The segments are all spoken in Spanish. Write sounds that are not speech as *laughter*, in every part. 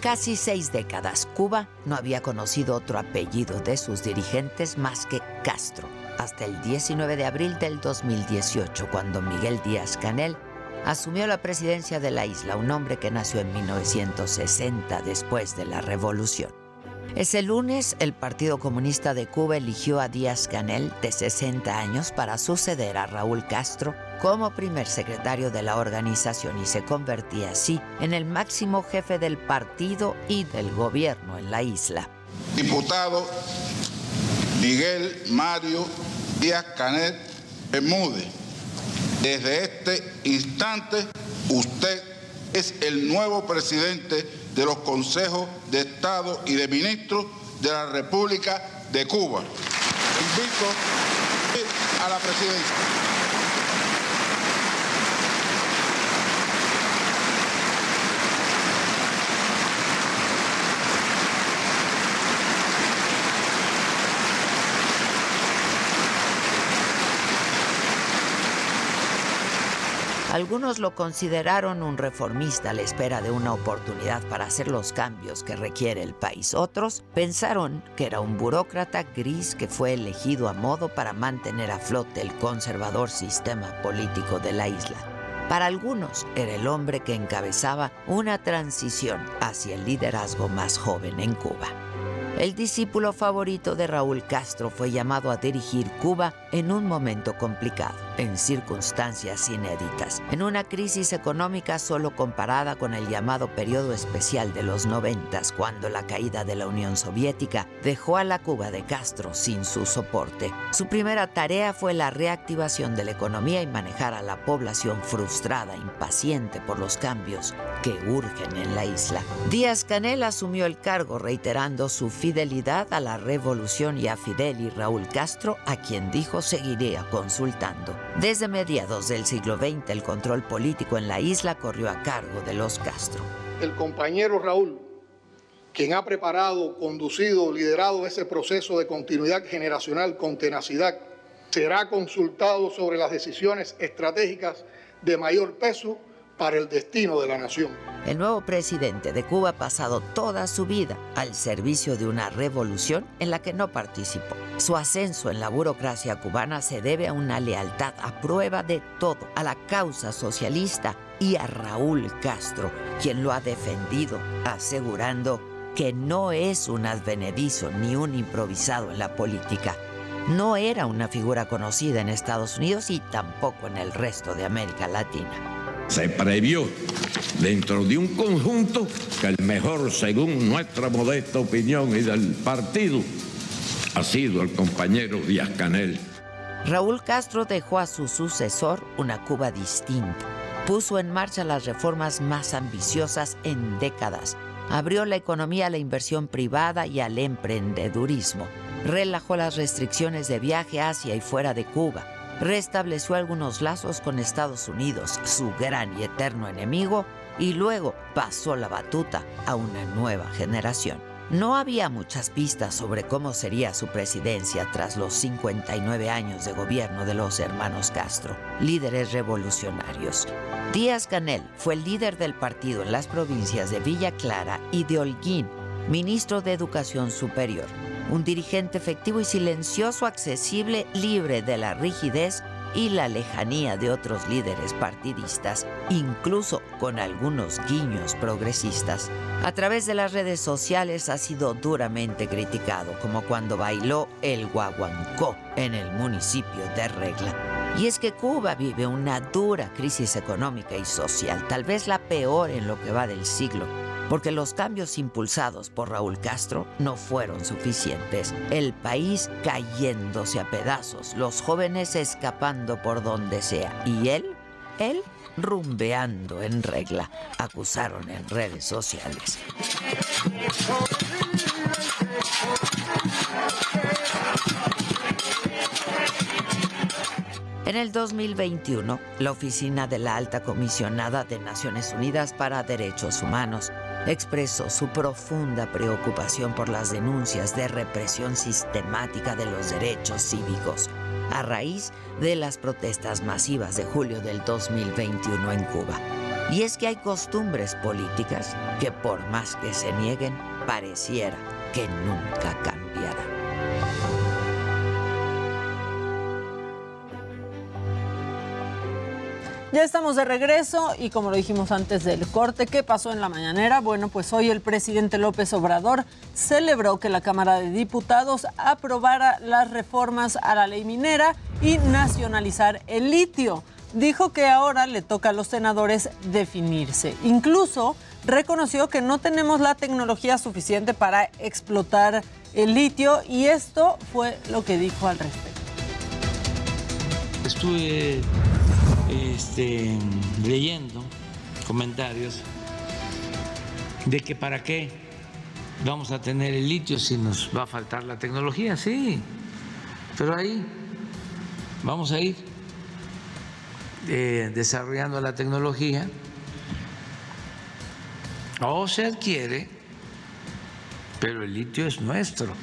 Casi seis décadas, Cuba no había conocido otro apellido de sus dirigentes más que Castro, hasta el 19 de abril del 2018, cuando Miguel Díaz Canel asumió la presidencia de la isla, un hombre que nació en 1960 después de la revolución. Ese lunes, el Partido Comunista de Cuba eligió a Díaz Canel, de 60 años, para suceder a Raúl Castro como primer secretario de la organización y se convertía así en el máximo jefe del partido y del gobierno en la isla. Diputado Miguel Mario Díaz Canel Bermúdez, desde este instante usted es el nuevo presidente de los consejos de Estado y de ministros de la República de Cuba. Invito a la presidencia. Algunos lo consideraron un reformista a la espera de una oportunidad para hacer los cambios que requiere el país. Otros pensaron que era un burócrata gris que fue elegido a modo para mantener a flote el conservador sistema político de la isla. Para algunos era el hombre que encabezaba una transición hacia el liderazgo más joven en Cuba. El discípulo favorito de Raúl Castro fue llamado a dirigir Cuba en un momento complicado, en circunstancias inéditas, en una crisis económica solo comparada con el llamado periodo especial de los noventas, cuando la caída de la Unión Soviética dejó a la Cuba de Castro sin su soporte. Su primera tarea fue la reactivación de la economía y manejar a la población frustrada, impaciente por los cambios que urgen en la isla. Díaz Canel asumió el cargo reiterando su fidelidad a la revolución y a Fidel y Raúl Castro, a quien dijo seguiría consultando. Desde mediados del siglo XX, el control político en la isla corrió a cargo de los Castro. El compañero Raúl, quien ha preparado, conducido, liderado ese proceso de continuidad generacional con tenacidad, será consultado sobre las decisiones estratégicas de mayor peso para el destino de la nación. El nuevo presidente de Cuba ha pasado toda su vida al servicio de una revolución en la que no participó. Su ascenso en la burocracia cubana se debe a una lealtad a prueba de todo, a la causa socialista y a Raúl Castro, quien lo ha defendido, asegurando que no es un advenedizo ni un improvisado en la política. No era una figura conocida en Estados Unidos y tampoco en el resto de América Latina se previó dentro de un conjunto que el mejor, según nuestra modesta opinión y del partido, ha sido el compañero Díaz Canel. Raúl Castro dejó a su sucesor una Cuba distinta. Puso en marcha las reformas más ambiciosas en décadas. Abrió la economía a la inversión privada y al emprendedurismo. Relajó las restricciones de viaje hacia y fuera de Cuba restableció algunos lazos con Estados Unidos, su gran y eterno enemigo, y luego pasó la batuta a una nueva generación. No había muchas pistas sobre cómo sería su presidencia tras los 59 años de gobierno de los hermanos Castro, líderes revolucionarios. Díaz Canel fue el líder del partido en las provincias de Villa Clara y de Holguín, ministro de Educación Superior un dirigente efectivo y silencioso, accesible, libre de la rigidez y la lejanía de otros líderes partidistas, incluso con algunos guiños progresistas. A través de las redes sociales ha sido duramente criticado, como cuando bailó el guaguancó en el municipio de Regla. Y es que Cuba vive una dura crisis económica y social, tal vez la peor en lo que va del siglo porque los cambios impulsados por Raúl Castro no fueron suficientes. El país cayéndose a pedazos, los jóvenes escapando por donde sea y él, él rumbeando en regla, acusaron en redes sociales. En el 2021, la Oficina de la Alta Comisionada de Naciones Unidas para Derechos Humanos expresó su profunda preocupación por las denuncias de represión sistemática de los derechos cívicos a raíz de las protestas masivas de julio del 2021 en Cuba. Y es que hay costumbres políticas que por más que se nieguen, pareciera que nunca cambiarán. Ya estamos de regreso y como lo dijimos antes del corte, ¿qué pasó en la mañanera? Bueno, pues hoy el presidente López Obrador celebró que la Cámara de Diputados aprobara las reformas a la ley minera y nacionalizar el litio. Dijo que ahora le toca a los senadores definirse. Incluso reconoció que no tenemos la tecnología suficiente para explotar el litio y esto fue lo que dijo al respecto. Estuve este, leyendo comentarios de que para qué vamos a tener el litio si nos va a faltar la tecnología, sí, pero ahí vamos a ir eh, desarrollando la tecnología o se adquiere, pero el litio es nuestro.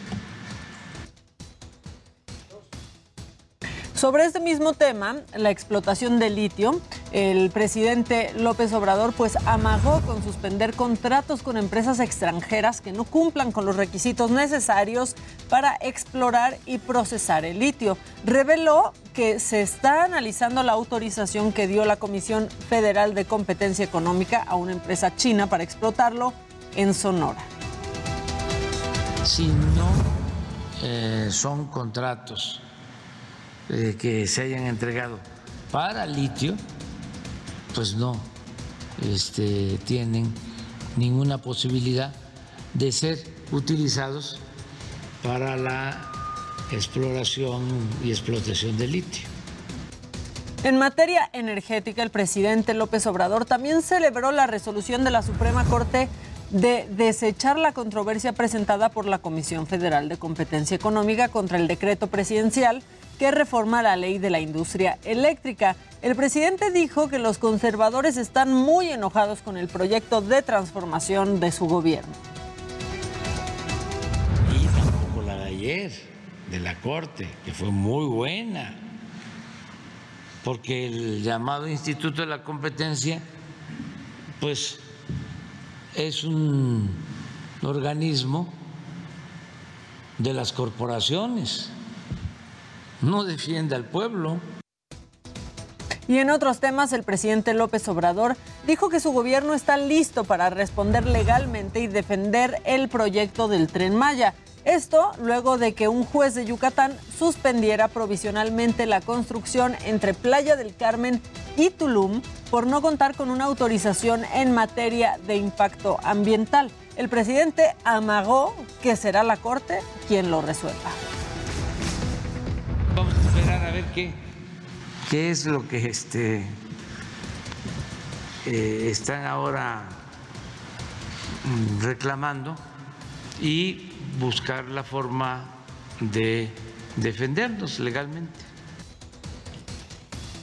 Sobre este mismo tema, la explotación del litio, el presidente López Obrador pues amagó con suspender contratos con empresas extranjeras que no cumplan con los requisitos necesarios para explorar y procesar el litio. Reveló que se está analizando la autorización que dio la Comisión Federal de Competencia Económica a una empresa china para explotarlo en Sonora. Si no eh, son contratos eh, que se hayan entregado para litio, pues no este, tienen ninguna posibilidad de ser utilizados para la exploración y explotación de litio. En materia energética, el presidente López Obrador también celebró la resolución de la Suprema Corte de desechar la controversia presentada por la Comisión Federal de Competencia Económica contra el decreto presidencial que reforma la ley de la industria eléctrica. El presidente dijo que los conservadores están muy enojados con el proyecto de transformación de su gobierno. Y tampoco la de ayer, de la Corte, que fue muy buena, porque el llamado Instituto de la Competencia, pues es un organismo de las corporaciones no defiende al pueblo. Y en otros temas, el presidente López Obrador dijo que su gobierno está listo para responder legalmente y defender el proyecto del tren Maya. Esto luego de que un juez de Yucatán suspendiera provisionalmente la construcción entre Playa del Carmen y Tulum por no contar con una autorización en materia de impacto ambiental. El presidente amagó que será la Corte quien lo resuelva a ver qué, qué es lo que este, eh, están ahora mm, reclamando y buscar la forma de defendernos legalmente.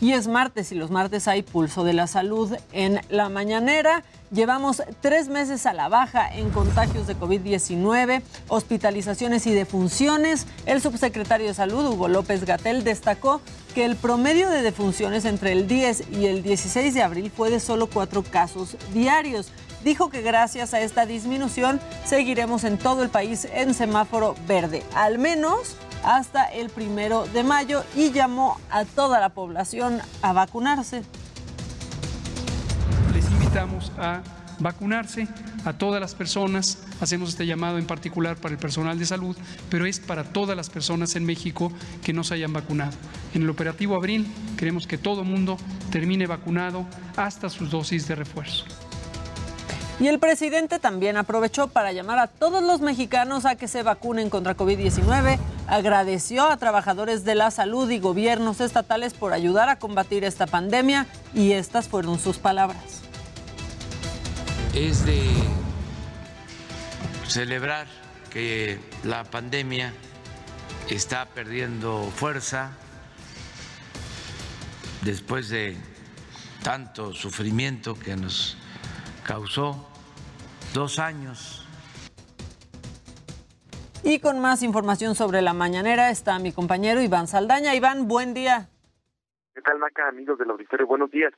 Y es martes y los martes hay pulso de la salud en la mañanera. Llevamos tres meses a la baja en contagios de COVID-19, hospitalizaciones y defunciones. El subsecretario de Salud, Hugo López Gatel, destacó que el promedio de defunciones entre el 10 y el 16 de abril fue de solo cuatro casos diarios. Dijo que gracias a esta disminución seguiremos en todo el país en semáforo verde, al menos hasta el primero de mayo y llamó a toda la población a vacunarse. Invitamos a vacunarse a todas las personas. Hacemos este llamado en particular para el personal de salud, pero es para todas las personas en México que no se hayan vacunado. En el operativo Abril queremos que todo mundo termine vacunado hasta sus dosis de refuerzo. Y el presidente también aprovechó para llamar a todos los mexicanos a que se vacunen contra COVID-19. Agradeció a trabajadores de la salud y gobiernos estatales por ayudar a combatir esta pandemia y estas fueron sus palabras. Es de celebrar que la pandemia está perdiendo fuerza después de tanto sufrimiento que nos causó dos años. Y con más información sobre la mañanera está mi compañero Iván Saldaña. Iván, buen día. ¿Qué tal, Maca, amigos del auditorio? Buenos días.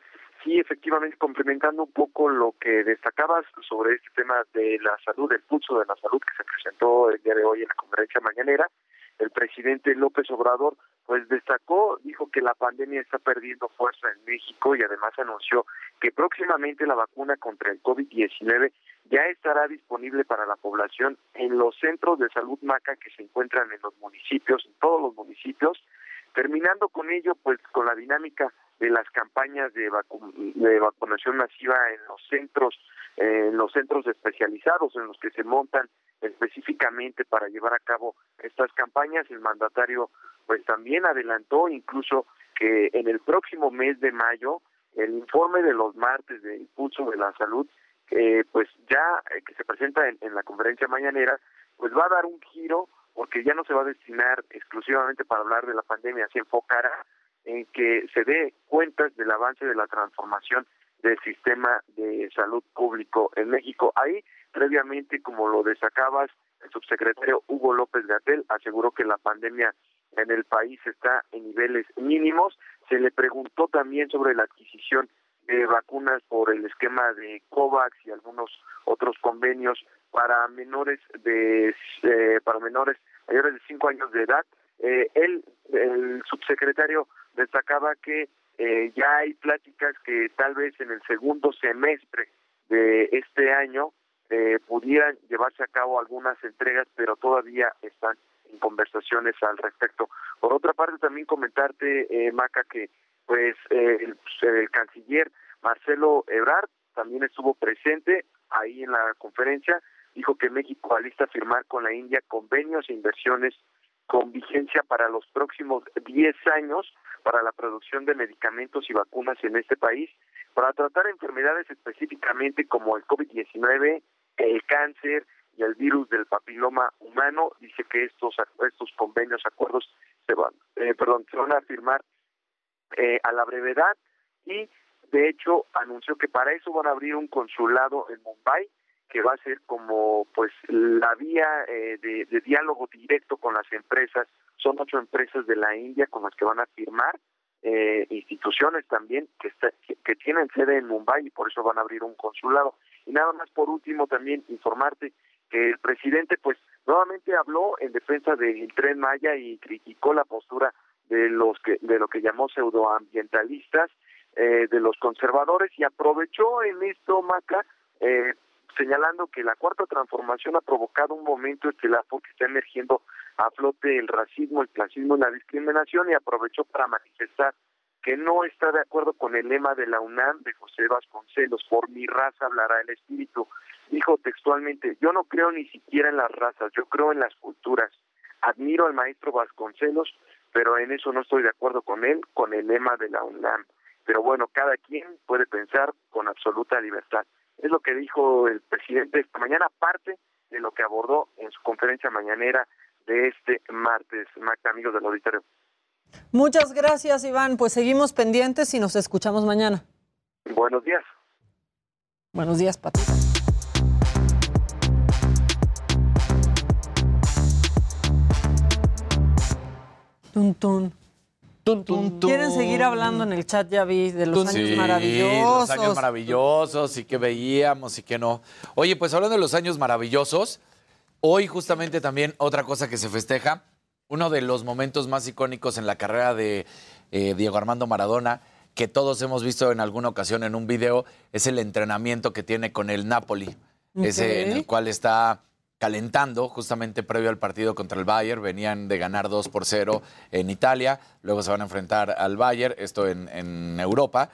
Sí, efectivamente, complementando un poco lo que destacabas sobre este tema de la salud, el pulso de la salud que se presentó el día de hoy en la conferencia mañanera, el presidente López Obrador pues destacó, dijo que la pandemia está perdiendo fuerza en México y además anunció que próximamente la vacuna contra el COVID-19 ya estará disponible para la población en los centros de salud MACA que se encuentran en los municipios, en todos los municipios, terminando con ello pues con la dinámica de las campañas de, de vacunación masiva en los centros, en los centros especializados en los que se montan específicamente para llevar a cabo estas campañas. El mandatario pues también adelantó incluso que en el próximo mes de mayo el informe de los martes de impulso de la salud eh, pues ya eh, que se presenta en, la conferencia mañanera pues va a dar un giro porque ya no se va a destinar exclusivamente para hablar de la pandemia se enfocará en que se dé cuentas del avance de la transformación del sistema de salud público en México. Ahí, previamente, como lo destacabas, el subsecretario Hugo López Gatel aseguró que la pandemia en el país está en niveles mínimos. Se le preguntó también sobre la adquisición de vacunas por el esquema de COVAX y algunos otros convenios para menores de eh, para menores mayores de cinco años de edad. Eh, él, el subsecretario destacaba que eh, ya hay pláticas que tal vez en el segundo semestre de este año eh, pudieran llevarse a cabo algunas entregas, pero todavía están en conversaciones al respecto. Por otra parte, también comentarte, eh, Maca, que pues el, el, canciller Marcelo Ebrard también estuvo presente ahí en la conferencia, dijo que México alista firmar con la India convenios e inversiones con vigencia para los próximos 10 años para la producción de medicamentos y vacunas en este país para tratar enfermedades específicamente como el COVID-19, el cáncer y el virus del papiloma humano. Dice que estos estos convenios, acuerdos se van, eh, perdón, se van a firmar eh, a la brevedad y de hecho anunció que para eso van a abrir un consulado en Mumbai que va a ser como pues la vía eh, de, diálogo directo con las empresas. Son ocho empresas de la India con las que van a firmar, eh, instituciones también que, que, tienen sede en Mumbai y por eso van a abrir un consulado. Y nada más por último también informarte que el presidente pues nuevamente habló en defensa del tren Maya y criticó la postura de los que de lo que llamó pseudoambientalistas eh, de los conservadores y aprovechó en esto Maca eh, señalando que la cuarta transformación ha provocado un momento estelar porque está emergiendo a flote el racismo, el clasismo y la discriminación y aprovechó para manifestar que no está de acuerdo con el lema de la UNAM de José Vasconcelos, por mi raza hablará el espíritu. Dijo textualmente, yo no creo ni siquiera en las razas, yo creo en las culturas. Admiro al maestro Vasconcelos, pero en eso no estoy de acuerdo con él, con el lema de la UNAM. Pero bueno, cada quien puede pensar con absoluta libertad. Es lo que dijo el presidente esta mañana, parte de lo que abordó en su conferencia mañanera de este martes. Magda, amigos del auditorio. Muchas gracias, Iván. Pues seguimos pendientes y nos escuchamos mañana. Buenos días. Buenos días, Pati. Tun, tun. Quieren seguir hablando en el chat, ya vi, de los años maravillosos. Los años maravillosos y que veíamos y que no. Oye, pues hablando de los años maravillosos, hoy justamente también otra cosa que se festeja, uno de los momentos más icónicos en la carrera de eh, Diego Armando Maradona, que todos hemos visto en alguna ocasión en un video, es el entrenamiento que tiene con el Napoli, ese en el cual está calentando justamente previo al partido contra el Bayern. Venían de ganar 2 por 0 en Italia, luego se van a enfrentar al Bayern, esto en, Europa,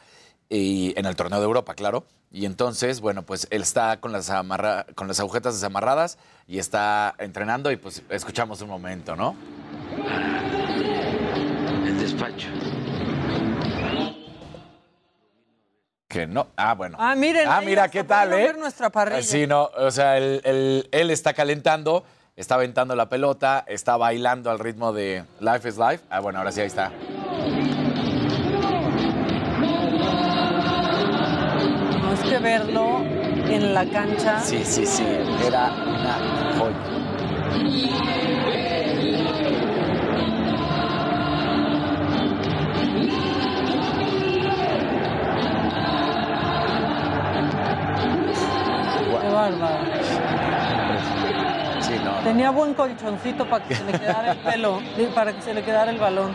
y en el torneo de Europa, claro. Y entonces, bueno, pues él está con las, amarra- con las agujetas desamarradas y está entrenando y pues escuchamos un momento, ¿no? El despacho. Que no. Ah, bueno. Ah, miren. Ah, mira, ¿qué tal, eh? ver nuestra parrilla. Sí, no, o sea, él, él- él está calentando, está aventando la pelota, está bailando al ritmo de Life is Life. Ah, bueno, ahora sí, ahí está. No es que verlo en la cancha. Sí, sí, sí, era una joya. Bárbaro. Sí, no, no. Tenía buen colchoncito para que se le quedara el pelo, para que se le quedara el balón.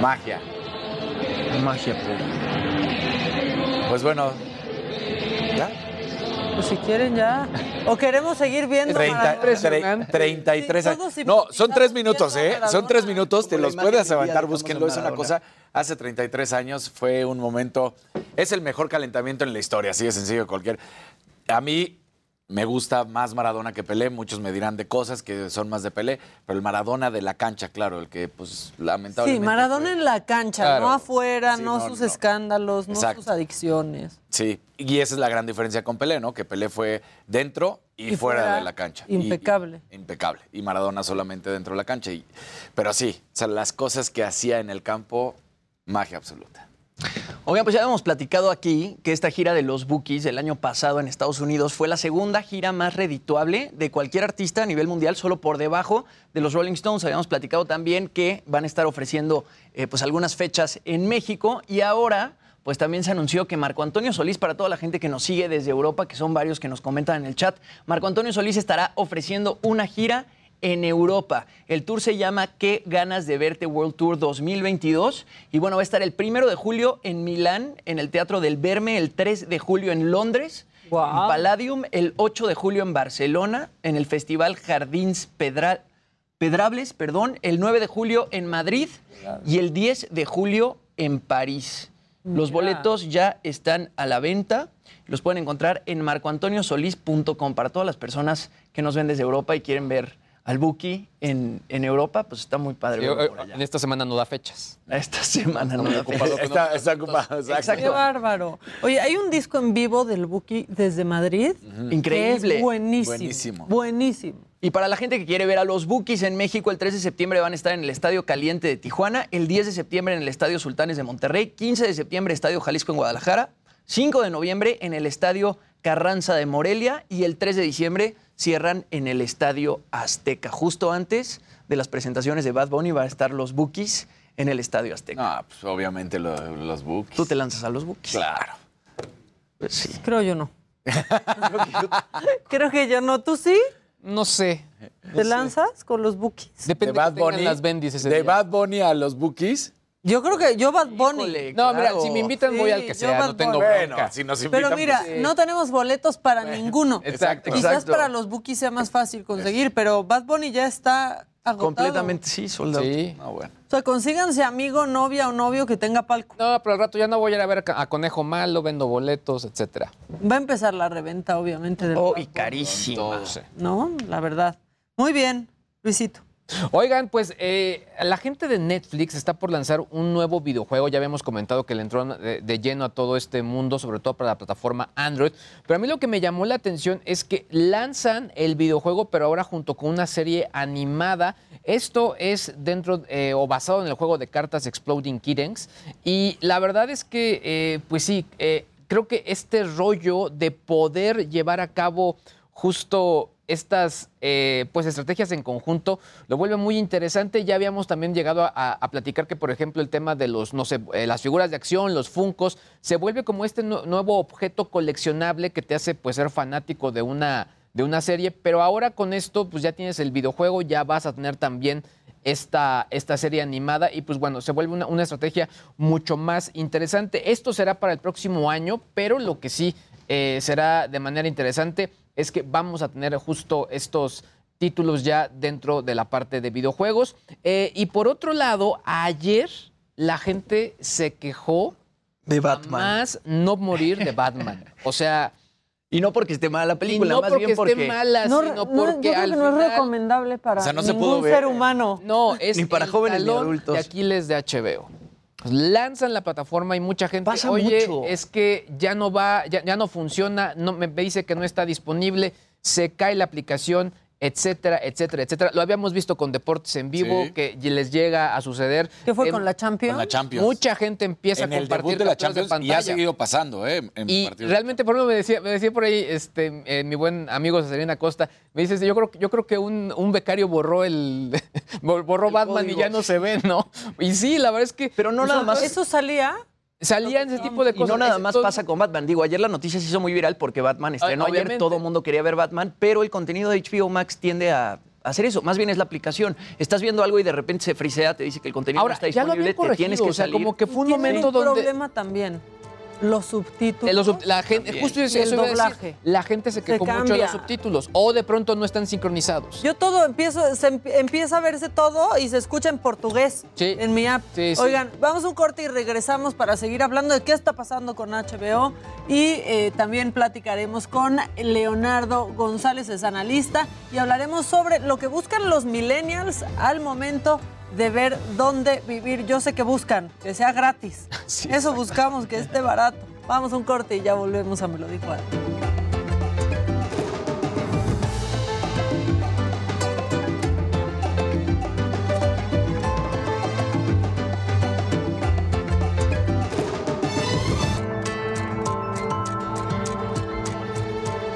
Magia. Magia pura. Pues bueno. Pues si quieren ya. O queremos seguir viendo. 30, Maradona? tre- 33 Sí, años. No, son tres minutos, ¿eh? Son tres minutos, te los puedes cuando búsquenlo. Es una cosa, hace 33 años fue un momento, es el mejor calentamiento en la historia, así de sencillo cualquier. A mí me gusta más Maradona que Pelé, muchos me dirán de cosas que son más de Pelé, pero el Maradona de la cancha, claro, el que pues Sí, lamentablemente... Maradona fue- en la cancha, Claro. no afuera, Sí, no, no, sus no. escándalos, no Exacto. sus adicciones. Sí, y esa es la gran diferencia con Pelé, ¿no? Que Pelé fue dentro y, Y fuera, fuera, de la cancha. Impecable. y- impecable. Y Maradona solamente dentro de la cancha. Y- pero sí, o sea, las cosas que hacía en el campo, magia absoluta. Oigan, pues ya hemos platicado aquí que esta gira de los Bookies del año pasado en Estados Unidos fue la segunda gira más redituable de cualquier artista a nivel mundial, solo por debajo de los Rolling Stones. Habíamos platicado también que van a estar ofreciendo eh, pues algunas fechas en México y ahora pues también se anunció que Marco Antonio Solís, para toda la gente que nos sigue desde Europa, que son varios que nos comentan en el chat, Marco Antonio Solís estará ofreciendo una gira en Europa. El tour se llama Qué ganas de verte World Tour 2022 y bueno, va a estar el primero de julio en Milán, en el Teatro del Verme, el 3 de julio en Londres, Guau. en Palladium, el 8 de julio en Barcelona, en el Festival Jardins Pedra- Pedrables, perdón, el 9 de julio en Madrid y el 10 de julio en París. Los boletos ya están a la venta. Los pueden encontrar en marcoantoniosolis.com para todas las personas que nos ven desde Europa y quieren ver al Buki en, en Europa, pues está muy padre. Sí, verlo eh, por allá. en esta semana no da fechas. Esta semana no muy da ocupado. fecha. Está, está ocupado, exacto. Qué bárbaro. Oye, hay un disco en vivo del Buki desde Madrid. Increíble. Que es buenísimo. Buenísimo. Buenísimo. Y para la gente que quiere ver a los Bookies en México, el 3 de septiembre van a estar en el Estadio Caliente de Tijuana, el 10 de septiembre en el Estadio Sultanes de Monterrey, 15 de septiembre Estadio Jalisco en Guadalajara, 5 de noviembre en el Estadio Carranza de Morelia y el 3 de diciembre cierran en el Estadio Azteca. Justo antes de las presentaciones de Bad Bunny va a estar los Bookies en el Estadio Azteca. No, pues obviamente lo- los books. Tú te lanzas a los Bookies. Claro. Pues sí. Creo yo no. *laughs* Creo que yo no. ¿Tú sí? No sé. ¿Te lanzas con los Bookies? Depende de Bad que Bunny. las bendis ese de día. Bad Bunny a los bookies. Yo creo que yo Bad Bunny. Híjole, No, mira, si me invitan voy Sí, al que yo sea, Bad no tengo. Bueno, bronca. si nos invitan. Pero mira, pues, no tenemos boletos para ninguno. Exacto. Quizás Exacto. para los Bookies sea más fácil conseguir, pero Bad Bunny ya está agotado. Completamente sí, soldado. Sí. No, bueno. O sea, consíganse amigo, novia o novio que tenga palco. No, pero al rato ya no voy a ir a ver a Conejo Malo, vendo boletos, etcétera. Va a empezar la reventa, obviamente. Del Oh, y sé. ¿No? La verdad. Muy bien, Luisito. Oigan, pues eh, la gente de Netflix está por lanzar un nuevo videojuego. Ya habíamos comentado que le entró de, lleno a todo este mundo, sobre todo para la plataforma Android. Pero a mí lo que me llamó la atención es que lanzan el videojuego, pero ahora junto con una serie animada. Esto es dentro eh, o basado en el juego de cartas Exploding Kittens. Y la verdad es que, eh, pues sí, creo que este rollo de poder llevar a cabo justo estas eh, pues estrategias en conjunto lo vuelve muy interesante. Ya habíamos también llegado a, platicar que, por ejemplo, el tema de los, no sé, eh, las figuras de acción, los funcos, se vuelve como este nu- nuevo objeto coleccionable que te hace pues ser fanático de una, de una serie. Pero ahora con esto, pues ya tienes el videojuego, ya vas a tener también esta, esta serie animada y pues bueno, se vuelve una, una estrategia mucho más interesante. Esto será para el próximo año, pero lo que sí eh, será de manera interesante es que vamos a tener justo estos títulos ya dentro de la parte de videojuegos. Eh, y por otro lado, ayer la gente se quejó de Batman. Más no morir de Batman. *laughs* O sea. Y no porque esté mala la película, y no más porque bien porque esté mala, No, sino no, porque yo creo al que no es final- recomendable para O sea, no se ningún pudo ver. ser humano. No, es Ni para el jóvenes ni adultos. de Aquiles de HBO. Lanzan la plataforma y mucha gente, Pasa oye, mucho. es que ya no va, ya, ya no funciona, no me dice que no está disponible, se cae la aplicación, etcétera, etcétera, etcétera. Lo habíamos visto con deportes en vivo Sí. que les llega a suceder. ¿Qué fue con la Champions? Con la Champions. Mucha gente empieza en a el compartir debut de la capturas de Champions y ha seguido pasando, ¿eh? En Y realmente, por ejemplo, me decía, me decía por ahí este, eh, mi buen amigo Cesarina Costa, me dice, yo creo, yo creo que un, un becario borró el *laughs* borró El Batman y ya no se ve, ¿no? Y sí, la verdad es que Pero no nada más. ¿Eso salía? Salían ese tipo de Y cosas. no nada más pasa con Batman. Digo, ayer la noticia se hizo muy viral porque Batman estrenó ayer, todo el mundo quería ver Batman, pero el contenido de HBO Max tiende a hacer eso. Más bien es la aplicación. Estás viendo algo y de repente se frisea, te dice que el contenido Ahora, no está ya lo disponible, te tienes que o sea, salir. como que fue un momento un donde... problema también. Los subtítulos. Los sub- la gente, También. justo eso, Y el a decir. doblaje. la gente se Se quejó mucho de los subtítulos o de pronto no están sincronizados. Yo todo empiezo, se em- empieza a verse todo y se escucha en portugués Sí. en mi app. Sí, sí. Oigan, vamos a un corte y regresamos para seguir hablando de qué está pasando con HBO y eh, también platicaremos con Leonardo González, es analista, y hablaremos sobre lo que buscan los millennials al momento de ver dónde vivir. Yo sé que buscan, que sea gratis. *laughs* Sí, Eso buscamos, que esté barato. Vamos a un corte y ya volvemos a Me lo dijo.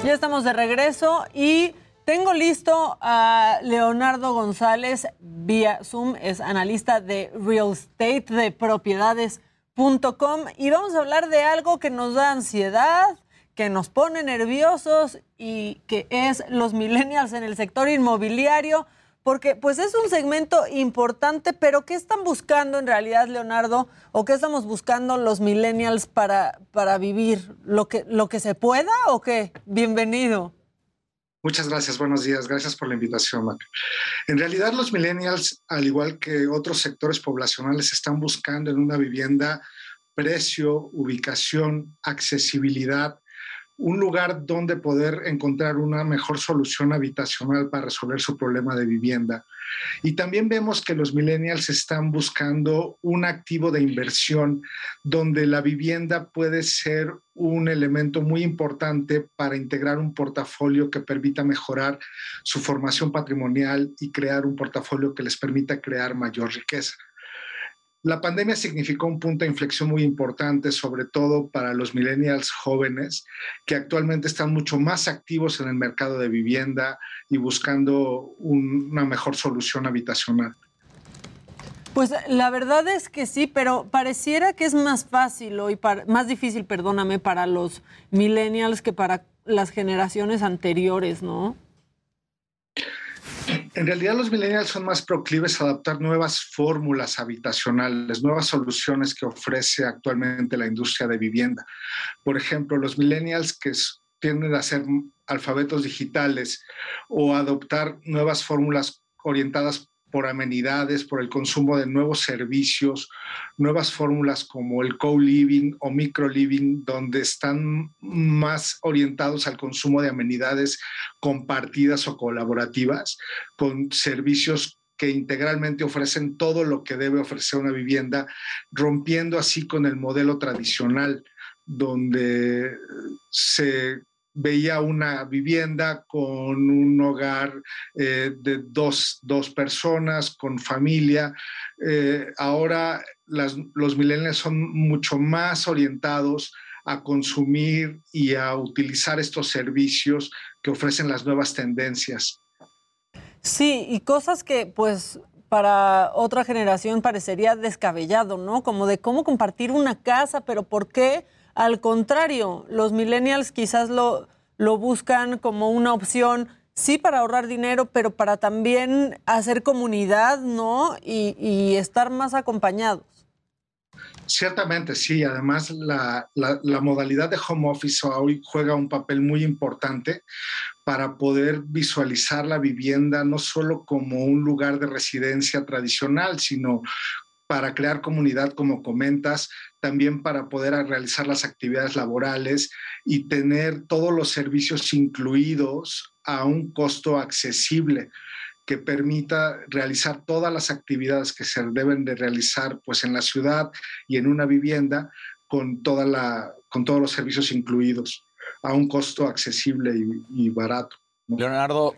Ya estamos de regreso y tengo listo a Leonardo González vía Zoom, es analista de real estate, de propiedades.com y vamos a hablar de algo que nos da ansiedad, que nos pone nerviosos y que es los millennials en el sector inmobiliario, porque pues es un segmento importante, pero ¿qué están buscando en realidad, Leonardo? ¿O qué estamos buscando los millennials para, para vivir? ¿Lo que, ¿Lo que se pueda o qué? Bienvenido. Muchas gracias, buenos días, gracias por la invitación, Mac. En realidad los millennials, al igual que otros sectores poblacionales, están buscando en una vivienda precio, ubicación, accesibilidad, un lugar donde poder encontrar una mejor solución habitacional para resolver su problema de vivienda. Y también vemos que los millennials están buscando un activo de inversión donde la vivienda puede ser un elemento muy importante para integrar un portafolio que permita mejorar su formación patrimonial y crear un portafolio que les permita crear mayor riqueza. La pandemia significó un punto de inflexión muy importante, sobre todo para los millennials jóvenes, que actualmente están mucho más activos en el mercado de vivienda y buscando un- una mejor solución habitacional. Pues la verdad es que sí, pero pareciera que es más fácil hoy, más difícil, perdóname, para los millennials que para las generaciones anteriores, ¿no? En realidad los millennials son más proclives a adaptar nuevas fórmulas habitacionales, nuevas soluciones que ofrece actualmente la industria de vivienda. Por ejemplo, los millennials que tienden a ser alfabetos digitales o adoptar nuevas fórmulas orientadas por amenidades, por el consumo de nuevos servicios, nuevas fórmulas como el co-living o micro-living, donde están más orientados al consumo de amenidades compartidas o colaborativas, con servicios que integralmente ofrecen todo lo que debe ofrecer una vivienda, rompiendo así con el modelo tradicional, donde se veía una vivienda con un hogar eh, de dos, dos personas, con familia. Eh, ahora los millennials son mucho más orientados a consumir y a utilizar estos servicios que ofrecen las nuevas tendencias. Sí, y cosas que pues para otra generación parecería descabellado, ¿no? Como de cómo compartir una casa, pero ¿por qué? Al contrario, los millennials quizás lo, lo buscan como una opción, sí para ahorrar dinero, pero para también hacer comunidad, ¿no? Y, estar más acompañados. Ciertamente, sí. Además, la, la- la modalidad de home office hoy juega un papel muy importante para poder visualizar la vivienda no solo como un lugar de residencia tradicional, sino para crear comunidad, como comentas, también para poder realizar las actividades laborales y tener todos los servicios incluidos a un costo accesible que permita realizar todas las actividades que se deben de realizar pues en la ciudad y en una vivienda con, toda la, con todos los servicios incluidos a un costo accesible y, barato. Leonardo.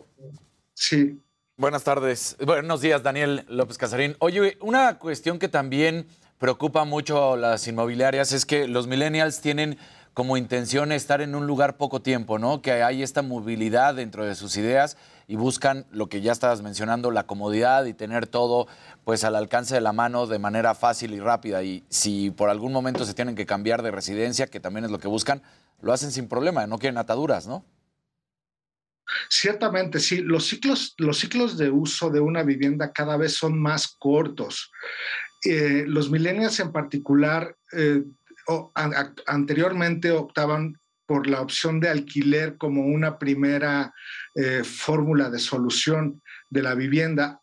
Sí. Buenas tardes. Buenos días, Daniel López Casarín. Oye, una cuestión que también preocupa mucho las inmobiliarias es que los millennials tienen como intención estar en un lugar poco tiempo, ¿no? Que hay esta movilidad dentro de sus ideas y buscan lo que ya estabas mencionando, la comodidad y tener todo pues al alcance de la mano de manera fácil y rápida. Y si por algún momento se tienen que cambiar de residencia, que también es lo que buscan, lo hacen sin problema, no quieren ataduras, ¿no? Ciertamente, sí. Los ciclos, los ciclos de uso de una vivienda cada vez son más cortos. Eh, los millennials en particular eh, anteriormente optaban por la opción de alquiler como una primera eh, fórmula de solución de la vivienda.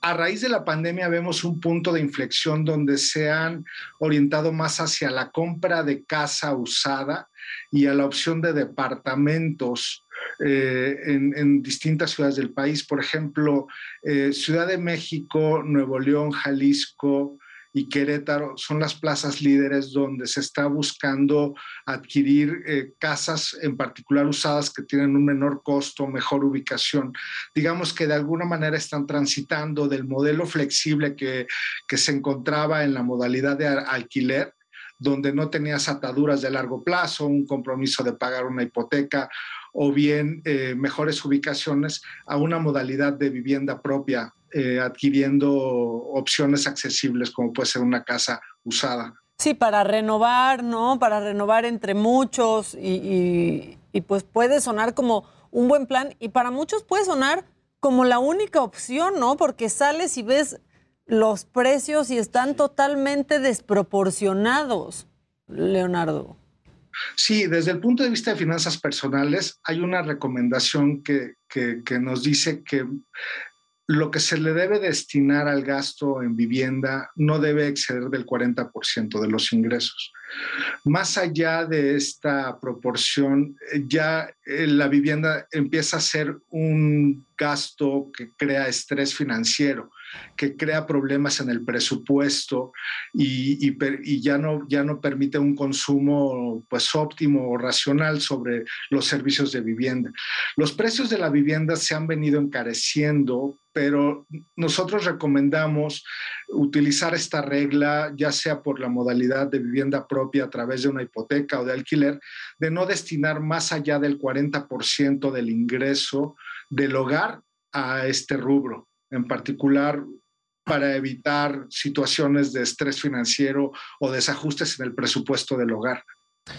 A raíz de la pandemia vemos un punto de inflexión donde se han orientado más hacia la compra de casa usada y a la opción de departamentos eh, en, distintas ciudades del país. Por ejemplo, eh, Ciudad de México, Nuevo León, Jalisco y Querétaro son las plazas líderes donde se está buscando adquirir eh, casas en particular usadas que tienen un menor costo, mejor ubicación. Digamos que de alguna manera están transitando del modelo flexible que, que se encontraba en la modalidad de alquiler donde no tenías ataduras de largo plazo, un compromiso de pagar una hipoteca o bien eh, mejores ubicaciones a una modalidad de vivienda propia, eh, adquiriendo opciones accesibles como puede ser una casa usada. Sí, para renovar, ¿no? Para renovar entre muchos y, y pues puede sonar como un buen plan y para muchos puede sonar como la única opción, ¿no? Porque sales y ves los precios y están totalmente desproporcionados, Leonardo. Sí, desde el punto de vista de finanzas personales, hay una recomendación que, nos dice que lo que se le debe destinar al gasto en vivienda no debe exceder del 40% de los ingresos. Más allá de esta proporción, ya eh, la vivienda empieza a ser un gasto que crea estrés financiero que crea problemas en el presupuesto y, ya, no, ya no permite un consumo pues óptimo o racional sobre los servicios de vivienda. Los precios de la vivienda se han venido encareciendo, pero nosotros recomendamos utilizar esta regla, ya sea por la modalidad de vivienda propia a través de una hipoteca o de alquiler, de no destinar más allá del 40% del ingreso del hogar a este rubro en particular para evitar situaciones de estrés financiero o desajustes en el presupuesto del hogar.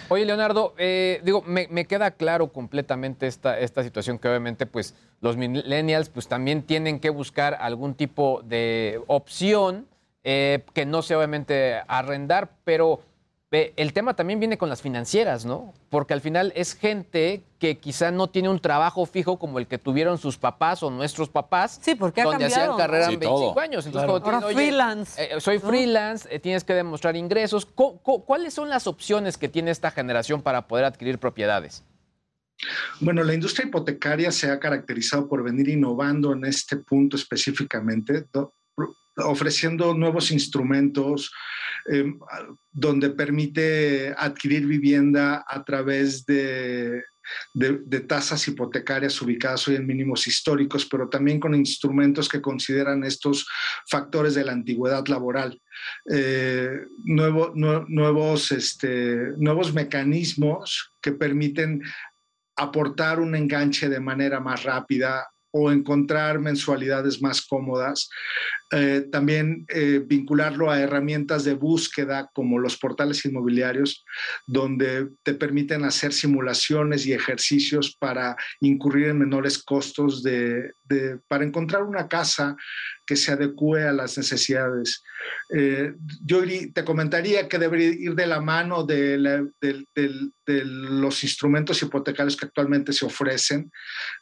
Oye, Leonardo, eh, digo, me, queda claro completamente esta, esta situación que obviamente pues los millennials pues también tienen que buscar algún tipo de opción eh, que no sea obviamente arrendar, pero el tema también viene con las financieras, ¿no? Porque al final es gente que quizá no tiene un trabajo fijo como el que tuvieron sus papás o nuestros papás. Sí, porque ha donde hacían carrera en 25 años. Entonces, Ahora freelance. Eh, soy freelance, eh, tienes que demostrar ingresos. ¿Cuáles son las opciones que tiene esta generación para poder adquirir propiedades? Bueno, la industria hipotecaria se ha caracterizado por venir innovando en este punto específicamente ofreciendo nuevos instrumentos em, donde permite adquirir vivienda a través de, tasas hipotecarias ubicadas hoy en mínimos históricos, pero también con instrumentos que consideran estos factores de la antigüedad laboral. Eh, nuevos, este, nuevos mecanismos que permiten aportar un enganche de manera más rápida o encontrar mensualidades más cómodas. Eh, también eh, vincularlo a herramientas de búsqueda como los portales inmobiliarios, donde te permiten hacer simulaciones y ejercicios para incurrir en menores costos de, para encontrar una casa que se adecue a las necesidades. Eh, yo te comentaría que debería ir de la mano de, los instrumentos hipotecarios que actualmente se ofrecen,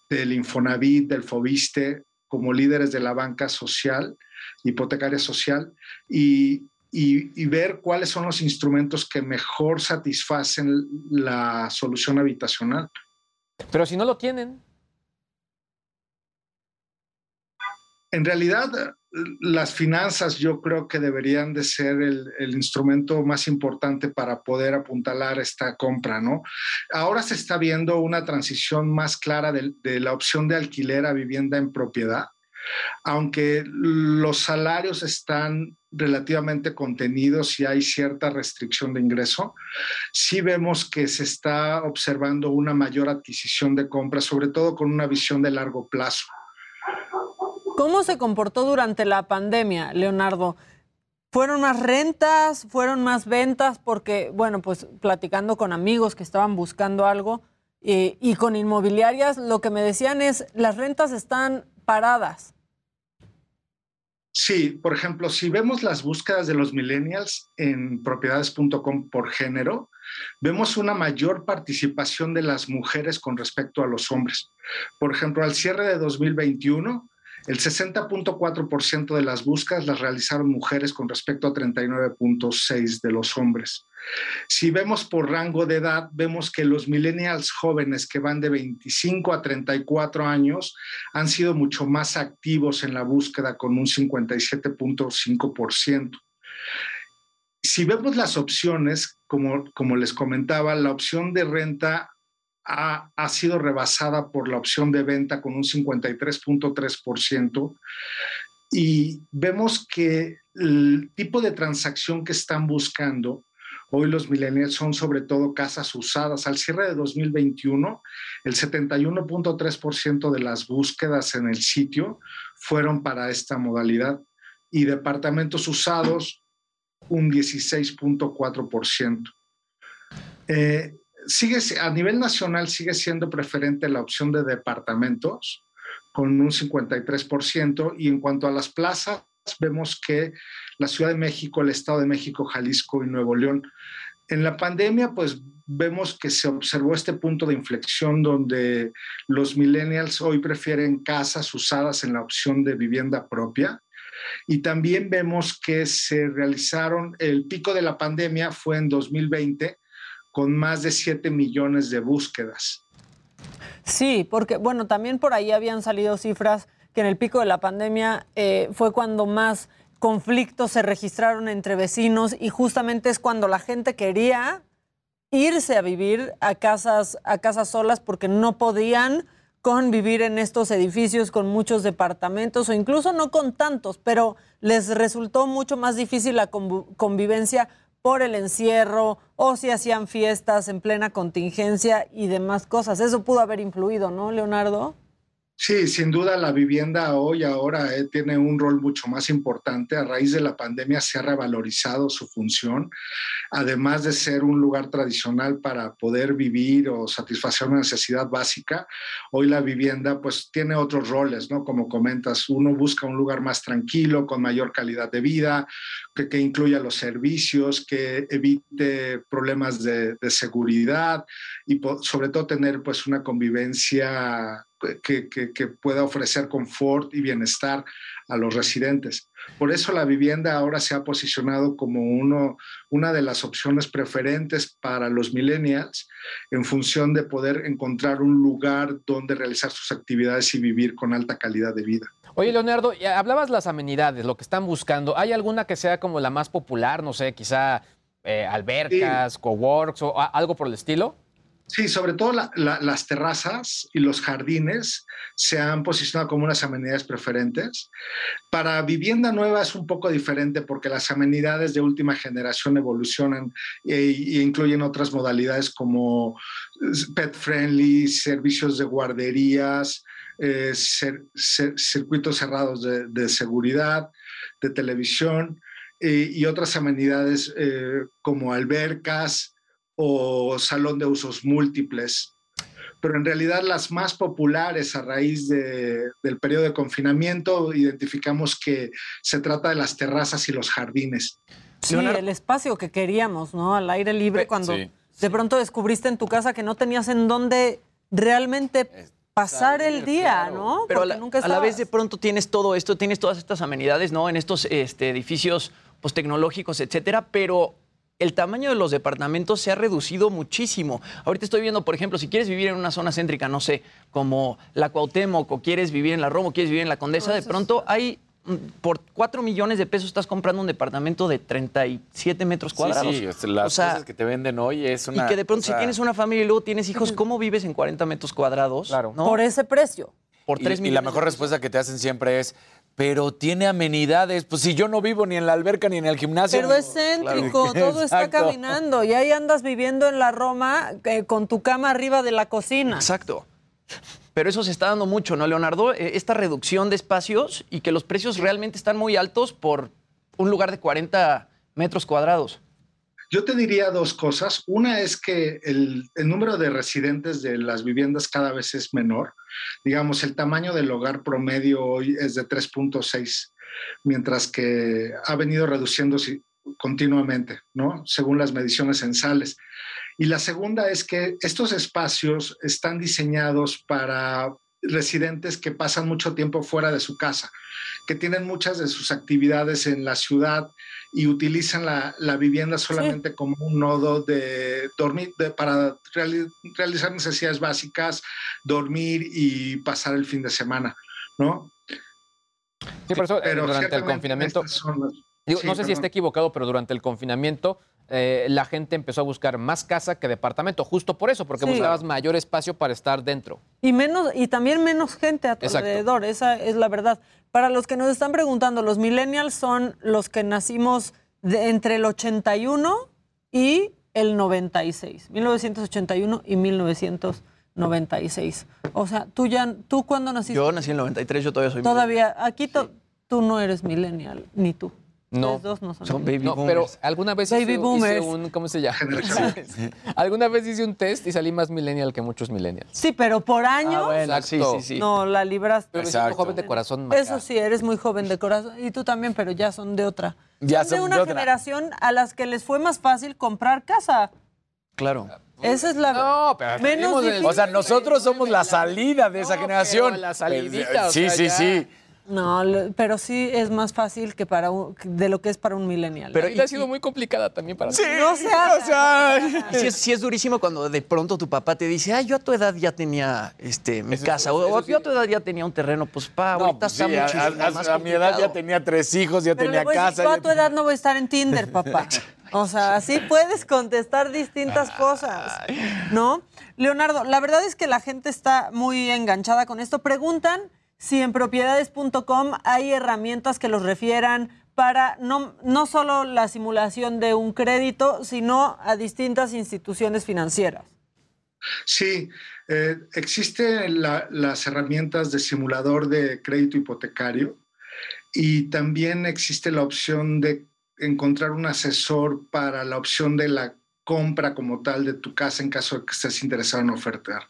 del Infonavit, del Fobiste, como líderes de la banca social, hipotecaria social, y, ver cuáles son los instrumentos que mejor satisfacen la solución habitacional. Pero si no lo tienen. En realidad, las finanzas yo creo que deberían de ser el, instrumento más importante para poder apuntalar esta compra, ¿no? Ahora se está viendo una transición más clara de, de la opción de alquiler a vivienda en propiedad, aunque los salarios están relativamente contenidos y hay cierta restricción de ingreso, sí vemos que se está observando una mayor adquisición de compras, sobre todo con una visión de largo plazo. ¿Cómo se comportó durante la pandemia, Leonardo? ¿Fueron más rentas? ¿Fueron más ventas? Porque, bueno, pues platicando con amigos que estaban buscando algo eh, y con inmobiliarias, lo que me decían es, las rentas están paradas. Sí, por ejemplo, si vemos las búsquedas de los millennials en propiedades.com por género, vemos una mayor participación de las mujeres con respecto a los hombres. Por ejemplo, al cierre de 2021, el 60.4% de las búsquedas las realizaron mujeres con respecto a 39.6% de los hombres. Si vemos por rango de edad, vemos que los millennials jóvenes que van de 25 a 34 años han sido mucho más activos en la búsqueda con un 57.5%. Si vemos las opciones, como, como les comentaba, la opción de renta ha, sido rebasada por la opción de venta con un 53.3% y vemos que el tipo de transacción que están buscando hoy los millennials son sobre todo casas usadas. Al cierre de 2021, el 71.3% de las búsquedas en el sitio fueron para esta modalidad y departamentos usados un 16.4%. Eh, sigue, a nivel nacional sigue siendo preferente la opción de departamentos con un 53% y en cuanto a las plazas vemos que la Ciudad de México, el Estado de México, Jalisco y Nuevo León en la pandemia, pues vemos que se observó este punto de inflexión donde los millennials hoy prefieren casas usadas en la opción de vivienda propia. Y también vemos que se realizaron, el pico de la pandemia fue en 2020, con más de 7 millones de búsquedas. Sí, porque bueno, también por ahí habían salido cifras que en el pico de la pandemia eh, fue cuando más conflictos se registraron entre vecinos y justamente es cuando la gente quería irse a vivir a casas, a casas solas porque no podían convivir en estos edificios con muchos departamentos o incluso no con tantos, pero les resultó mucho más difícil la convivencia por el encierro o si hacían fiestas en plena contingencia y demás cosas. Eso pudo haber influido, ¿no, Leonardo? Sí, sin duda la vivienda hoy ahora eh, tiene un rol mucho más importante. A raíz de la pandemia se ha revalorizado su función, además de ser un lugar tradicional para poder vivir o satisfacer una necesidad básica. Hoy la vivienda pues tiene otros roles, ¿no? Como comentas, uno busca un lugar más tranquilo, con mayor calidad de vida, que, incluya los servicios, que evite problemas de, de seguridad y sobre todo tener pues una convivencia que, pueda ofrecer confort y bienestar a los residentes. Por eso la vivienda ahora se ha posicionado como uno, una de las opciones preferentes para los millennials en función de poder encontrar un lugar donde realizar sus actividades y vivir con alta calidad de vida. Oye, Leonardo, hablabas las amenidades, lo que están buscando. ¿Hay alguna que sea como la más popular? No sé, quizá eh, albercas, coworks o algo por el estilo. Sí, sobre todo las terrazas y los jardines se han posicionado como unas amenidades preferentes. Para vivienda nueva es un poco diferente porque las amenidades de última generación evolucionan e, incluyen otras modalidades como pet friendly, servicios de guarderías, eh, circuitos cerrados de seguridad. de televisión y otras amenidades como albercas o salón de usos múltiples pero en realidad las más populares a raíz del periodo de confinamiento identificamos que se trata de las terrazas y los jardines. Sí, el espacio que queríamos, ¿no? Al aire libre, cuando de pronto descubriste en tu casa que no tenías en dónde realmente pasar el día, ¿no? Pero a la, a la, vez de pronto tienes todo esto, tienes todas estas amenidades, ¿no? En estos este, edificios pues, tecnológicos, etcétera, pero el tamaño de los departamentos se ha reducido muchísimo. Ahorita estoy viendo, por ejemplo, si quieres vivir en una zona céntrica, no sé, como la Cuauhtémoc, o quieres vivir en la Roma, o quieres vivir en la Condesa, de pronto hay mm, por 4 millones de pesos estás comprando un departamento de 37 metros cuadrados. Sí, sí las cosas que te venden hoy es una... Y que de pronto si tienes una familia y luego tienes hijos, ¿cómo vives en 40 metros cuadrados? Claro. Por ese precio. Por 3 millones. Y la mejor respuesta que te hacen siempre es, pero tiene amenidades. Pues si yo no vivo ni en la alberca ni en el gimnasio. Pero es céntrico, todo está caminando. Y ahí andas viviendo en la Roma eh, con tu cama arriba de la cocina. Exacto. Pero eso se está dando mucho, ¿no, Leonardo? Eh, esta reducción de espacios y que los precios realmente están muy altos por un lugar de 40 metros cuadrados. Yo te diría dos cosas. Una es que el, número de residentes de las viviendas cada vez es menor. Digamos, el tamaño del hogar promedio hoy es de 3.6, mientras que ha venido reduciéndose continuamente, ¿no? Según las mediciones censales. Y la segunda es que estos espacios están diseñados para residentes que pasan mucho tiempo fuera de su casa, que tienen muchas de sus actividades en la ciudad y utilizan la, vivienda solamente como un nodo de dormir, para realizar necesidades básicas, dormir y pasar el fin de semana, ¿no? Sí, por eso eh, durante el confinamiento, no sé si está equivocado, pero durante el confinamiento eh, la gente empezó a buscar más casa que departamento, justo por eso, porque buscabas mayor espacio para estar dentro. Y menos, y también menos gente a tu alrededor, esa es la verdad. Para los que nos están preguntando, los millennials son los que nacimos entre el 81 y el 96, 1981 y 1996. O sea, tú ya, ¿tú cuándo naciste? Yo nací en el 93, yo todavía soy Todavía, aquí tú no eres millennial, ni tú. No, dos no son, baby boomers. Pero alguna vez hice, un, ¿cómo se llama? *laughs* alguna vez hice un test y salí más millennial que muchos millennials. Sí, pero por. Ah, sí, sí, sí. No, la libras. Pero soy joven de corazón. Eso sí, eres muy joven de corazón. Y tú también, pero ya son de otra. Ya son, de una generación a las que les fue más fácil comprar casa. Claro. Esa es la no, pero menos O sea, nosotros somos la salida de esa generación. La salidita. Sí, sí, sí. No, pero sí es más fácil que para de lo que es para un millennial. Pero y, ha sido muy complicada también para sí, No sé. O sea, sí, es, durísimo cuando de pronto tu papá te dice, ay, yo a tu edad ya tenía este, mi casa, o, yo a tu edad ya tenía un terreno, pues pa, ahorita está muchísimo a, mi edad ya tenía tres hijos, ya tenía casa. yo a tu edad no voy a estar en Tinder, *laughs* papá. O sea, así puedes contestar distintas cosas, ¿no? Leonardo, la verdad es que la gente está muy enganchada con esto. Preguntan si en propiedades.com hay herramientas que los refieran para no, no solo la simulación de un crédito, sino a distintas instituciones financieras. Sí, eh, existen las herramientas de simulador de crédito hipotecario y también existe la opción de encontrar un asesor para la opción de la compra como tal de tu casa en caso de que estés interesado en ofertar.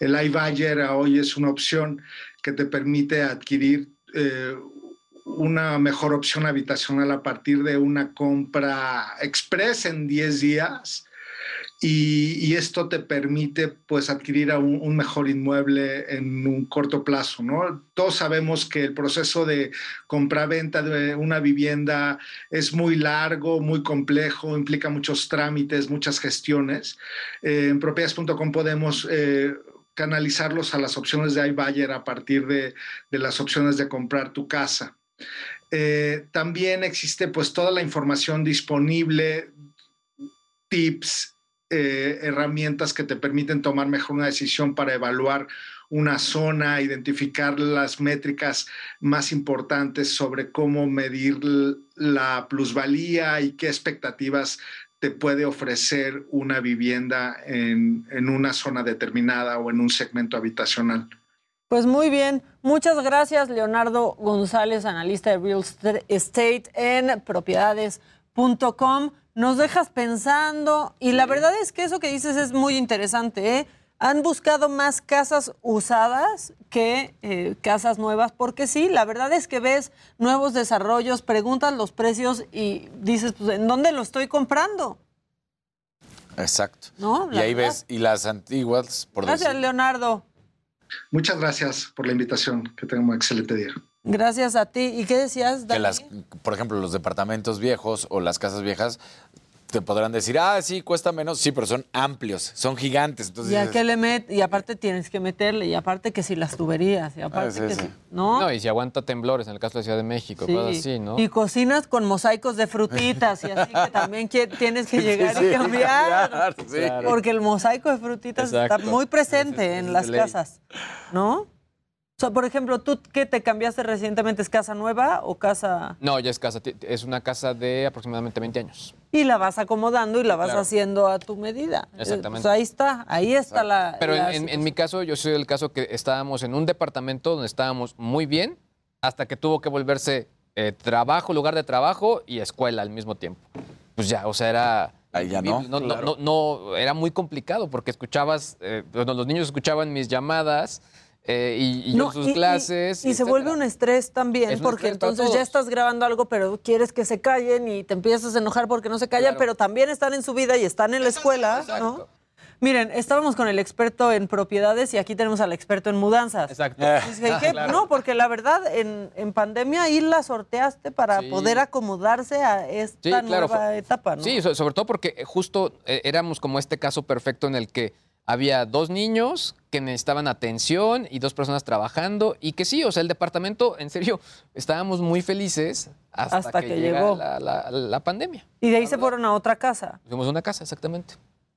El iBuyer hoy es una opción que te permite adquirir eh, una mejor opción habitacional a partir de una compra express en 10 días y, esto te permite pues adquirir un, mejor inmueble en un corto plazo, ¿no? Todos sabemos que el proceso de compra-venta de una vivienda es muy largo, muy complejo, implica muchos trámites, muchas gestiones. Eh, en propiedades.com podemos eh, canalizarlos a las opciones de iBuyer a partir de, las opciones de comprar tu casa. Eh, también existe pues toda la información disponible, tips, eh, herramientas que te permiten tomar mejor una decisión para evaluar una zona, identificar las métricas más importantes sobre cómo medir la plusvalía y qué expectativas te puede ofrecer una vivienda en, una zona determinada o en un segmento habitacional. Pues muy bien, muchas gracias Leonardo González, analista de real estate en propiedades.com. Nos dejas pensando y la verdad es que eso que dices es muy interesante. ¿eh? Han buscado más casas usadas que eh, casas nuevas, porque sí, la verdad es que ves nuevos desarrollos, preguntas los precios y dices, pues, ¿en dónde lo estoy comprando? Exacto. ¿No? Y ahí verdad. ves, y las antiguas, por Gracias, decir. Leonardo. Muchas gracias por la invitación. Que tengan un excelente día. Gracias a ti. ¿Y qué decías, Que Dani? las, por ejemplo, los departamentos viejos o las casas viejas te podrán decir, ah, sí, cuesta menos. Sí, pero son amplios, son gigantes. Entonces ¿Y a dices, qué le met Y aparte tienes que meterle, y aparte que si las tuberías, y aparte Ah, sí, que sí. si- ¿no? No, y si aguanta temblores en el caso de Ciudad de México, Sí. cosas así, ¿no? Y cocinas con mosaicos de frutitas, y así que también tienes que llegar Sí, y cambiar. cambiar, sí. Claro. Porque el mosaico de frutitas está muy presente Ese es en las ley. casas, ¿no? O sea, por ejemplo, ¿tú qué te cambiaste recientemente? ¿Es casa nueva o casa...? No, ya es casa, es una casa de aproximadamente 20 años. Y la vas acomodando y la vas Claro. haciendo a tu medida. Eh, Exactamente. pues ahí está, ahí está la... Pero en, la en- en mi caso, yo soy el caso que estábamos en un departamento donde estábamos muy bien hasta que tuvo que volverse eh, trabajo, lugar de trabajo y escuela al mismo tiempo. Pues ya, o sea, era... Ahí ya no. No, no, no, no, era muy complicado porque escuchabas, eh, bueno, los niños escuchaban mis llamadas eh, y, y No, sus y- clases. Y, se vuelve un estrés también, Es un porque estrés entonces ya estás grabando algo, pero quieres que se callen y te empiezas a enojar porque no se callan, Claro. pero también están en su vida y están en la escuela, ¿no? Miren, estábamos con el experto en propiedades y aquí tenemos al experto en mudanzas. Exacto. Dije, ¿qué? *laughs* Claro. No, porque la verdad, en, en pandemia ahí la sorteaste para Sí. poder acomodarse a esta Sí, claro, nueva etapa, ¿no? Sí, so- sobre todo porque eh, justo eh, éramos como este caso perfecto en el que había dos niños que necesitaban atención y dos personas trabajando y que sí, o sea, el departamento, en serio, *laughs* estábamos muy felices hasta, Hasta que, llegó. La, la- la pandemia. Y de ahí se fueron a otra casa. Fuimos a una casa, exactamente.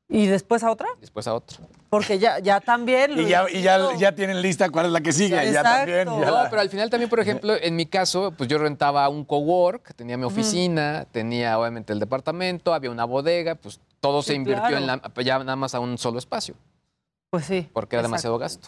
¿Y después a otra? Después a otra. Porque ya, ya también... Y ya, y ya, ya tienen lista cuál es la que sigue. Ya también. ya No, la- pero al final también, por ejemplo, en mi caso, pues yo rentaba un cowork, tenía mi oficina, tenía obviamente el departamento, había una bodega, pues todo se invirtió en la, ya nada más a un solo espacio, Pues sí. porque era exacto. demasiado gasto.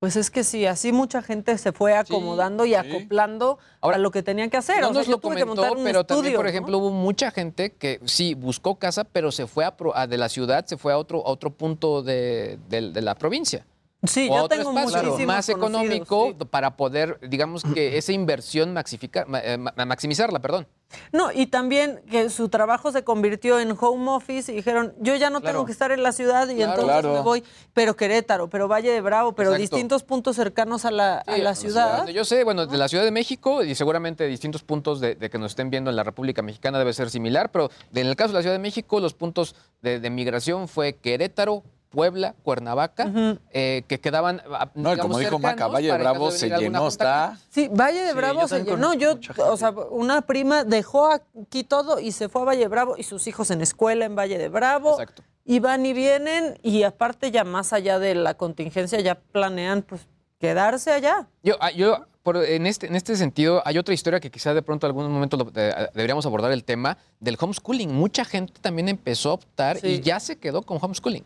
Pues es que sí, así mucha gente se fue acomodando y acoplando Ahora, a lo que tenían que hacer. No o sea, nos lo que comentó, montar un pero también, estudio, por ¿no? ejemplo, hubo mucha gente que sí buscó casa, pero se fue a a de la ciudad, se fue a otro, a otro punto de, de- de la provincia. Sí, o yo otro tengo espacio más económico para poder, digamos que esa inversión maxificar- eh, ma- maximizarla, perdón. No, y también que su trabajo se convirtió en home office y dijeron, yo ya no Claro. tengo que estar en la ciudad y Claro. entonces Claro. me voy, pero Querétaro, pero Valle de Bravo, pero Exacto. distintos puntos cercanos a la, a la ciudad. Yo sé, bueno, de la Ciudad de México y seguramente distintos puntos de, de que nos estén viendo en la República Mexicana debe ser similar, pero en el caso de la Ciudad de México, los puntos de, de migración fue Querétaro, Puebla, Cuernavaca, eh, que quedaban. ah, No, como dijo Maca, Valle de en Bravo se llenó, está. Sí, Valle de Bravo se llenó. Yo, o sea, una prima dejó aquí todo y se fue a Valle de Bravo y sus hijos en escuela en Valle de Bravo. Exacto. Y van y vienen y aparte ya más allá de la contingencia ya planean pues quedarse allá. Yo, ah, yo por- en, este, en este sentido, hay otra historia que quizá de pronto algún momento lo- de- deberíamos abordar el tema del homeschooling. Mucha gente también empezó a optar Sí. y ya se quedó con homeschooling.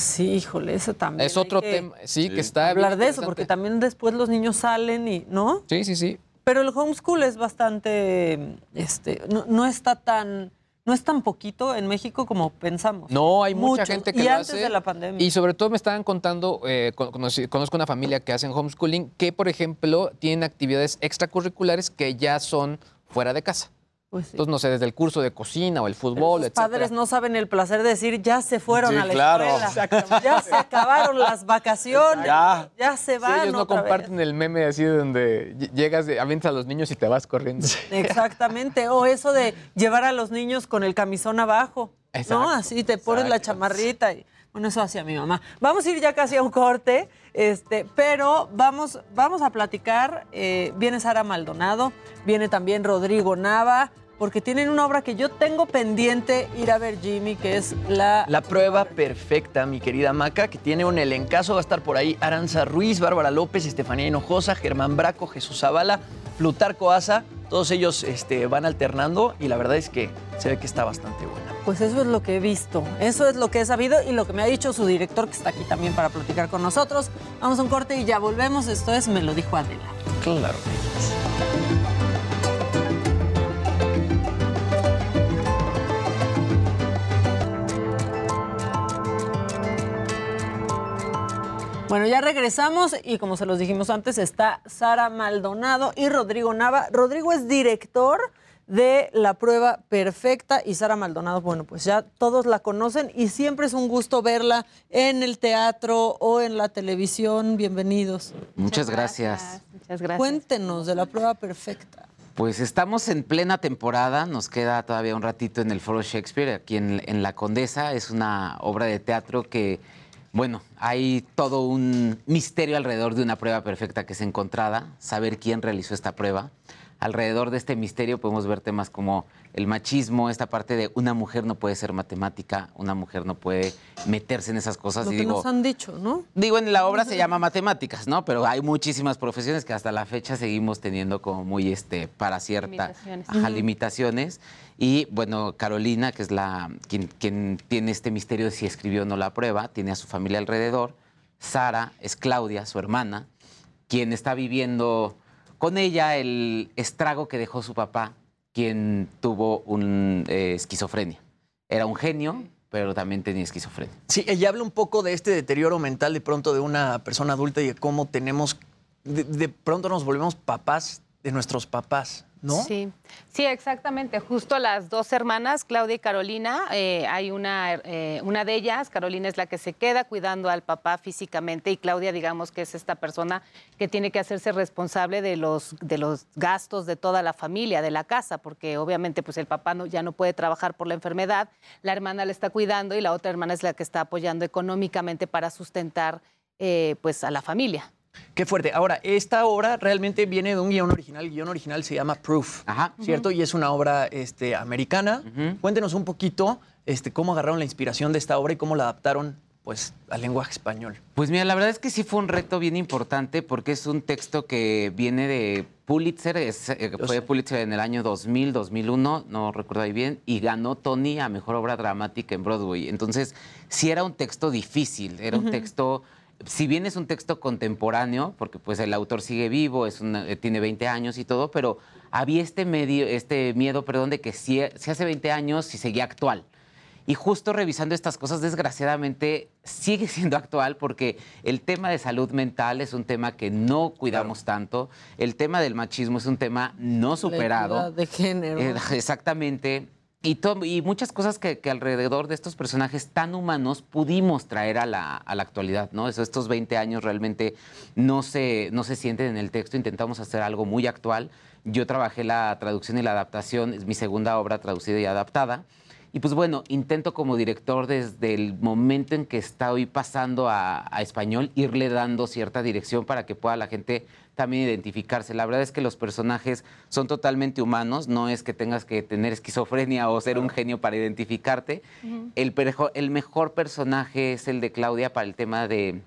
Sí, híjole, eso también. Es otro tema, sí, Sí. que está. Hablar de eso, porque también después los niños salen y, ¿no? Sí, sí, sí. Pero el homeschool es bastante, este, no, no está tan, no es tan poquito en México como pensamos. No, hay mucha gente que y lo antes hace. de la pandemia. Y sobre todo me estaban contando, eh, conozco una familia que hacen homeschooling, que por ejemplo tienen actividades extracurriculares que ya son fuera de casa. Pues sí. Entonces, no sé, desde el curso de cocina o el fútbol, Los etcétera. padres no saben el placer de decir ya se fueron Sí, a la claro. escuela. Ya se acabaron las vacaciones. Ya. Ya se Sí, van. ellos no otra vez. comparten el meme así de donde ll- llegas, de, avientas a los niños y te vas corriendo. Exactamente. O eso de llevar a los niños con el camisón abajo. Exacto, ¿No? Así te pones la chamarrita. Y, bueno, eso hacía mi mamá. Vamos a ir ya casi a un corte, este, pero vamos, vamos a platicar. eh, viene Sara Maldonado, viene también Rodrigo Nava, porque tienen una obra que yo tengo pendiente ir a ver, Jimmy, que es la. La prueba perfecta, mi querida Maca, que tiene un elencazo. Va a estar por ahí Aranza Ruiz, Bárbara López, Estefanía Hinojosa, Germán Braco, Jesús Zavala, Plutarco Asa. Todos ellos este, van alternando y la verdad es que se ve que está bastante buena. Pues eso es lo que he visto, eso es lo que he sabido y lo que me ha dicho su director que está aquí también para platicar con nosotros. Vamos a un corte y ya volvemos. Esto es Me lo dijo Adela. Claro. Bueno, ya regresamos y como se los dijimos antes, está Sara Maldonado y Rodrigo Nava. Rodrigo es director de La Prueba Perfecta y Sara Maldonado, bueno, pues ya todos la conocen y siempre es un gusto verla en el teatro o en la televisión. Bienvenidos. Muchas gracias. Muchas gracias. Cuéntenos de La Prueba Perfecta. Pues estamos en plena temporada, nos queda todavía un ratito en el Foro Shakespeare, aquí en, en La Condesa. Es una obra de teatro que bueno, hay todo un misterio alrededor de una prueba perfecta que es encontrada, saber quién realizó esta prueba. Alrededor de este misterio podemos ver temas como el machismo, esta parte de una mujer no puede ser matemática, una mujer no puede meterse en esas cosas. Lo y que digo, nos han dicho, ¿no? Digo, en la obra se llama matemáticas, ¿no? Pero hay muchísimas profesiones que hasta la fecha seguimos teniendo como muy, este, para cierta, Limitaciones. ajá, Ujú. limitaciones. Y bueno, Carolina, que es la quien, quien tiene este misterio de si escribió o no la prueba, tiene a su familia alrededor. Sara es Claudia, su hermana, quien está viviendo con ella el estrago que dejó su papá, quien tuvo un eh, esquizofrenia. Era un genio, pero también tenía esquizofrenia. Sí, ella habla un poco de este deterioro mental de pronto de una persona adulta y de cómo tenemos, de, de pronto nos volvemos papás de nuestros papás, ¿no? Sí, sí, exactamente. Justo las dos hermanas, Claudia y Carolina, eh, hay una, eh, una de ellas, Carolina es la que se queda cuidando al papá físicamente y Claudia, digamos que es esta persona que tiene que hacerse responsable de los, de los gastos de toda la familia, de la casa, porque obviamente pues el papá no, ya no puede trabajar por la enfermedad, la hermana le está cuidando y la otra hermana es la que está apoyando económicamente para sustentar eh, pues a la familia. Qué fuerte. Ahora, esta obra realmente viene de un guion original. El guion original se llama Proof, ¿cierto? Y es una obra este, americana. Cuéntenos un poquito este, cómo agarraron la inspiración de esta obra y cómo la adaptaron pues, al lenguaje español. Pues mira, la verdad es que sí fue un reto bien importante porque es un texto que viene de Pulitzer, es, eh, fue Pulitzer en el año 2000, 2001, no recuerdo ahí bien, y ganó Tony a Mejor Obra Dramática en Broadway. Entonces, sí era un texto difícil, era un texto, si bien es un texto contemporáneo, porque pues el autor sigue vivo, es una- eh, tiene 20 años y todo, pero había este, medio, este miedo, perdón, de que si, si hace 20 años, si seguía actual. Y justo revisando estas cosas, desgraciadamente sigue siendo actual porque el tema de salud mental es un tema que no cuidamos tanto, el tema del machismo es un tema no superado. equidad de género. Eh, exactamente. Y, y muchas cosas que, que alrededor de estos personajes tan humanos pudimos traer a la, a la actualidad, ¿no? Eso, estos 20 años realmente no se, no se sienten en el texto, intentamos hacer algo muy actual. Yo trabajé la traducción y la adaptación, es mi segunda obra traducida y adaptada. Y pues bueno, intento como director desde el momento en que estoy pasando a, a español, irle dando cierta dirección para que pueda la gente también identificarse. La verdad es que los personajes son totalmente humanos, no es que tengas que tener esquizofrenia o ser un genio para identificarte. El, el mejor personaje es el de Claudia para el tema de,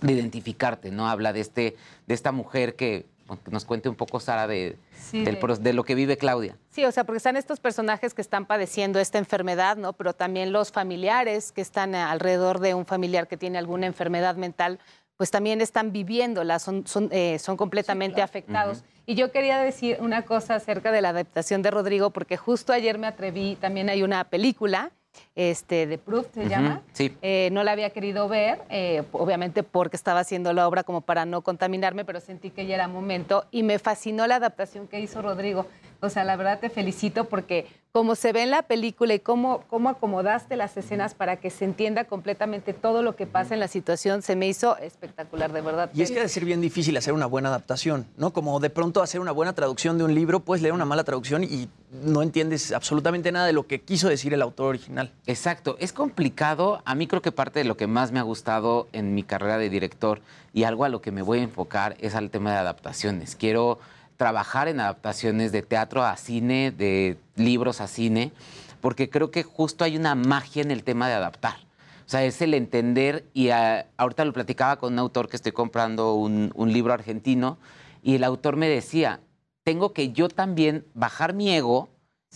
de identificarte, ¿no? Habla de, este, de esta mujer que, que nos cuente un poco, Sara, de, Sí, del de- pro- de lo que vive Claudia. Sí, o sea, porque están estos personajes que están padeciendo esta enfermedad, ¿no? Pero también los familiares que están alrededor de un familiar que tiene alguna enfermedad mental, pues también están viviéndola, son, son, eh, son completamente afectados. Y yo quería decir una cosa acerca de la adaptación de Rodrigo, porque justo ayer me atreví, también hay una película, este, de Proof se llama, Sí. eh, no la había querido ver, eh, obviamente porque estaba haciendo la obra como para no contaminarme, pero sentí que ya era momento y me fascinó la adaptación que hizo Rodrigo. O sea, la verdad te felicito porque como se ve en la película y cómo, cómo acomodaste las escenas para que se entienda completamente todo lo que pasa en la situación, se me hizo espectacular, de verdad. Y es que ha de ser bien difícil hacer una buena adaptación, ¿no? Como de pronto hacer una buena traducción de un libro, puedes leer una mala traducción y no entiendes absolutamente nada de lo que quiso decir el autor original. Exacto, es complicado. A mí creo que parte de lo que más me ha gustado en mi carrera de director y algo a lo que me voy a enfocar es al tema de adaptaciones. Quiero trabajar en adaptaciones de teatro a cine, de libros a cine, porque creo que justo hay una magia en el tema de adaptar. O sea, es el entender, y ah, ahorita lo platicaba con un autor que estoy comprando un, un libro argentino, y el autor me decía, tengo que yo también bajar mi ego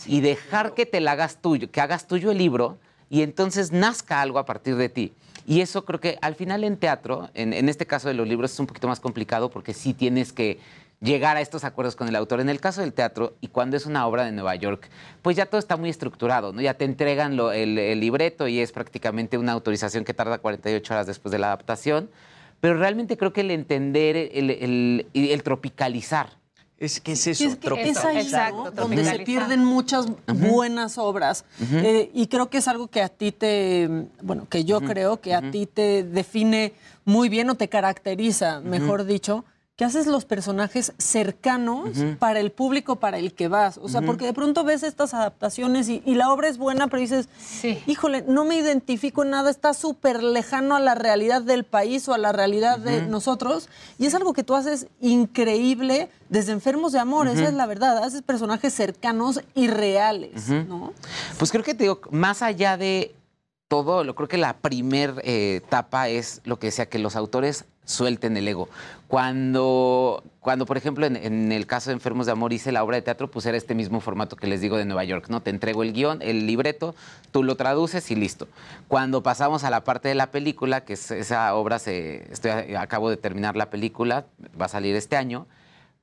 y dejar que te la hagas tuyo, que hagas tuyo el libro y entonces nazca algo a partir de ti. Y eso creo que al final en teatro, en, en este caso de los libros es un poquito más complicado porque sí tienes que llegar a estos acuerdos con el autor. En el caso del teatro, y cuando es una obra de Nueva York, pues ya todo está muy estructurado, ¿no? Ya te entregan lo- el, el libreto y es prácticamente una autorización que tarda 48 horas después de la adaptación. Pero realmente creo que el entender, el, el- y el tropicalizar. Es que es eso, es, que es ahí, donde se pierden muchas buenas obras. Eh, y creo que es algo que a ti te, bueno, que yo creo que a ti te define muy bien o te caracteriza, mejor dicho, que haces los personajes cercanos para el público para el que vas. O sea, porque de pronto ves estas adaptaciones y, y la obra es buena, pero dices, híjole, no me identifico en nada, está súper lejano a la realidad del país o a la realidad de nosotros. Y es algo que tú haces increíble desde Enfermos de Amor, esa es la verdad. Haces personajes cercanos y reales. ¿no? Pues creo que te digo, más allá de todo, lo creo que la primer eh, etapa es lo que decía, que los autores suelten el ego. Cuando, cuando por ejemplo, en, en el caso de Enfermos de Amor hice la obra de teatro, pues era este mismo formato que les digo de Nueva York, ¿no? Te entrego el guion, el libreto, tú lo traduces y listo. Cuando pasamos a la parte de la película, que es esa obra, se, estoy, acabo de terminar la película, va a salir este año,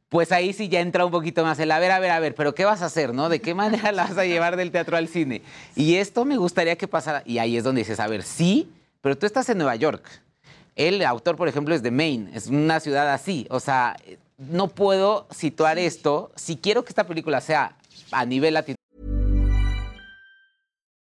pues ahí sí ya entra un poquito más el a ver, a ver, a ver, pero ¿qué vas a hacer, no? ¿De qué manera la vas a llevar del teatro al cine? Y esto me gustaría que pasara, y ahí es donde dices, a ver, sí, pero tú estás en Nueva York. El autor, por ejemplo, es de Maine, es una ciudad así. O sea, no puedo situar esto. Si quiero que esta película sea a nivel latino.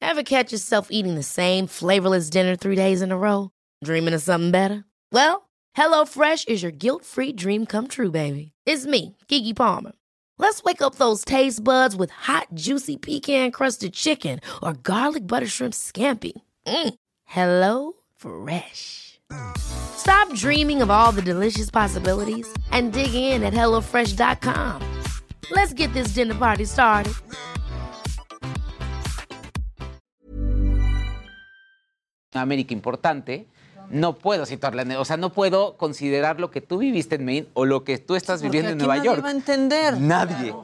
Ever catch yourself eating the same flavorless dinner three days in a row? Dreaming of something better? Well, HelloFresh is your guilt free dream come true, baby. It's me, Kiki Palmer. Let's wake up those taste buds with hot, juicy pecan crusted chicken or garlic butter shrimp scampi. Mm. Hello Fresh. Stop dreaming of all the delicious possibilities and dig in at HelloFresh.com. Let's get this dinner party started. América importante, no puedo situarla en, o sea, no puedo considerar lo que tú viviste en Maine o lo que tú estás Porque viviendo en Nueva nadie York. va a entender. Nadie.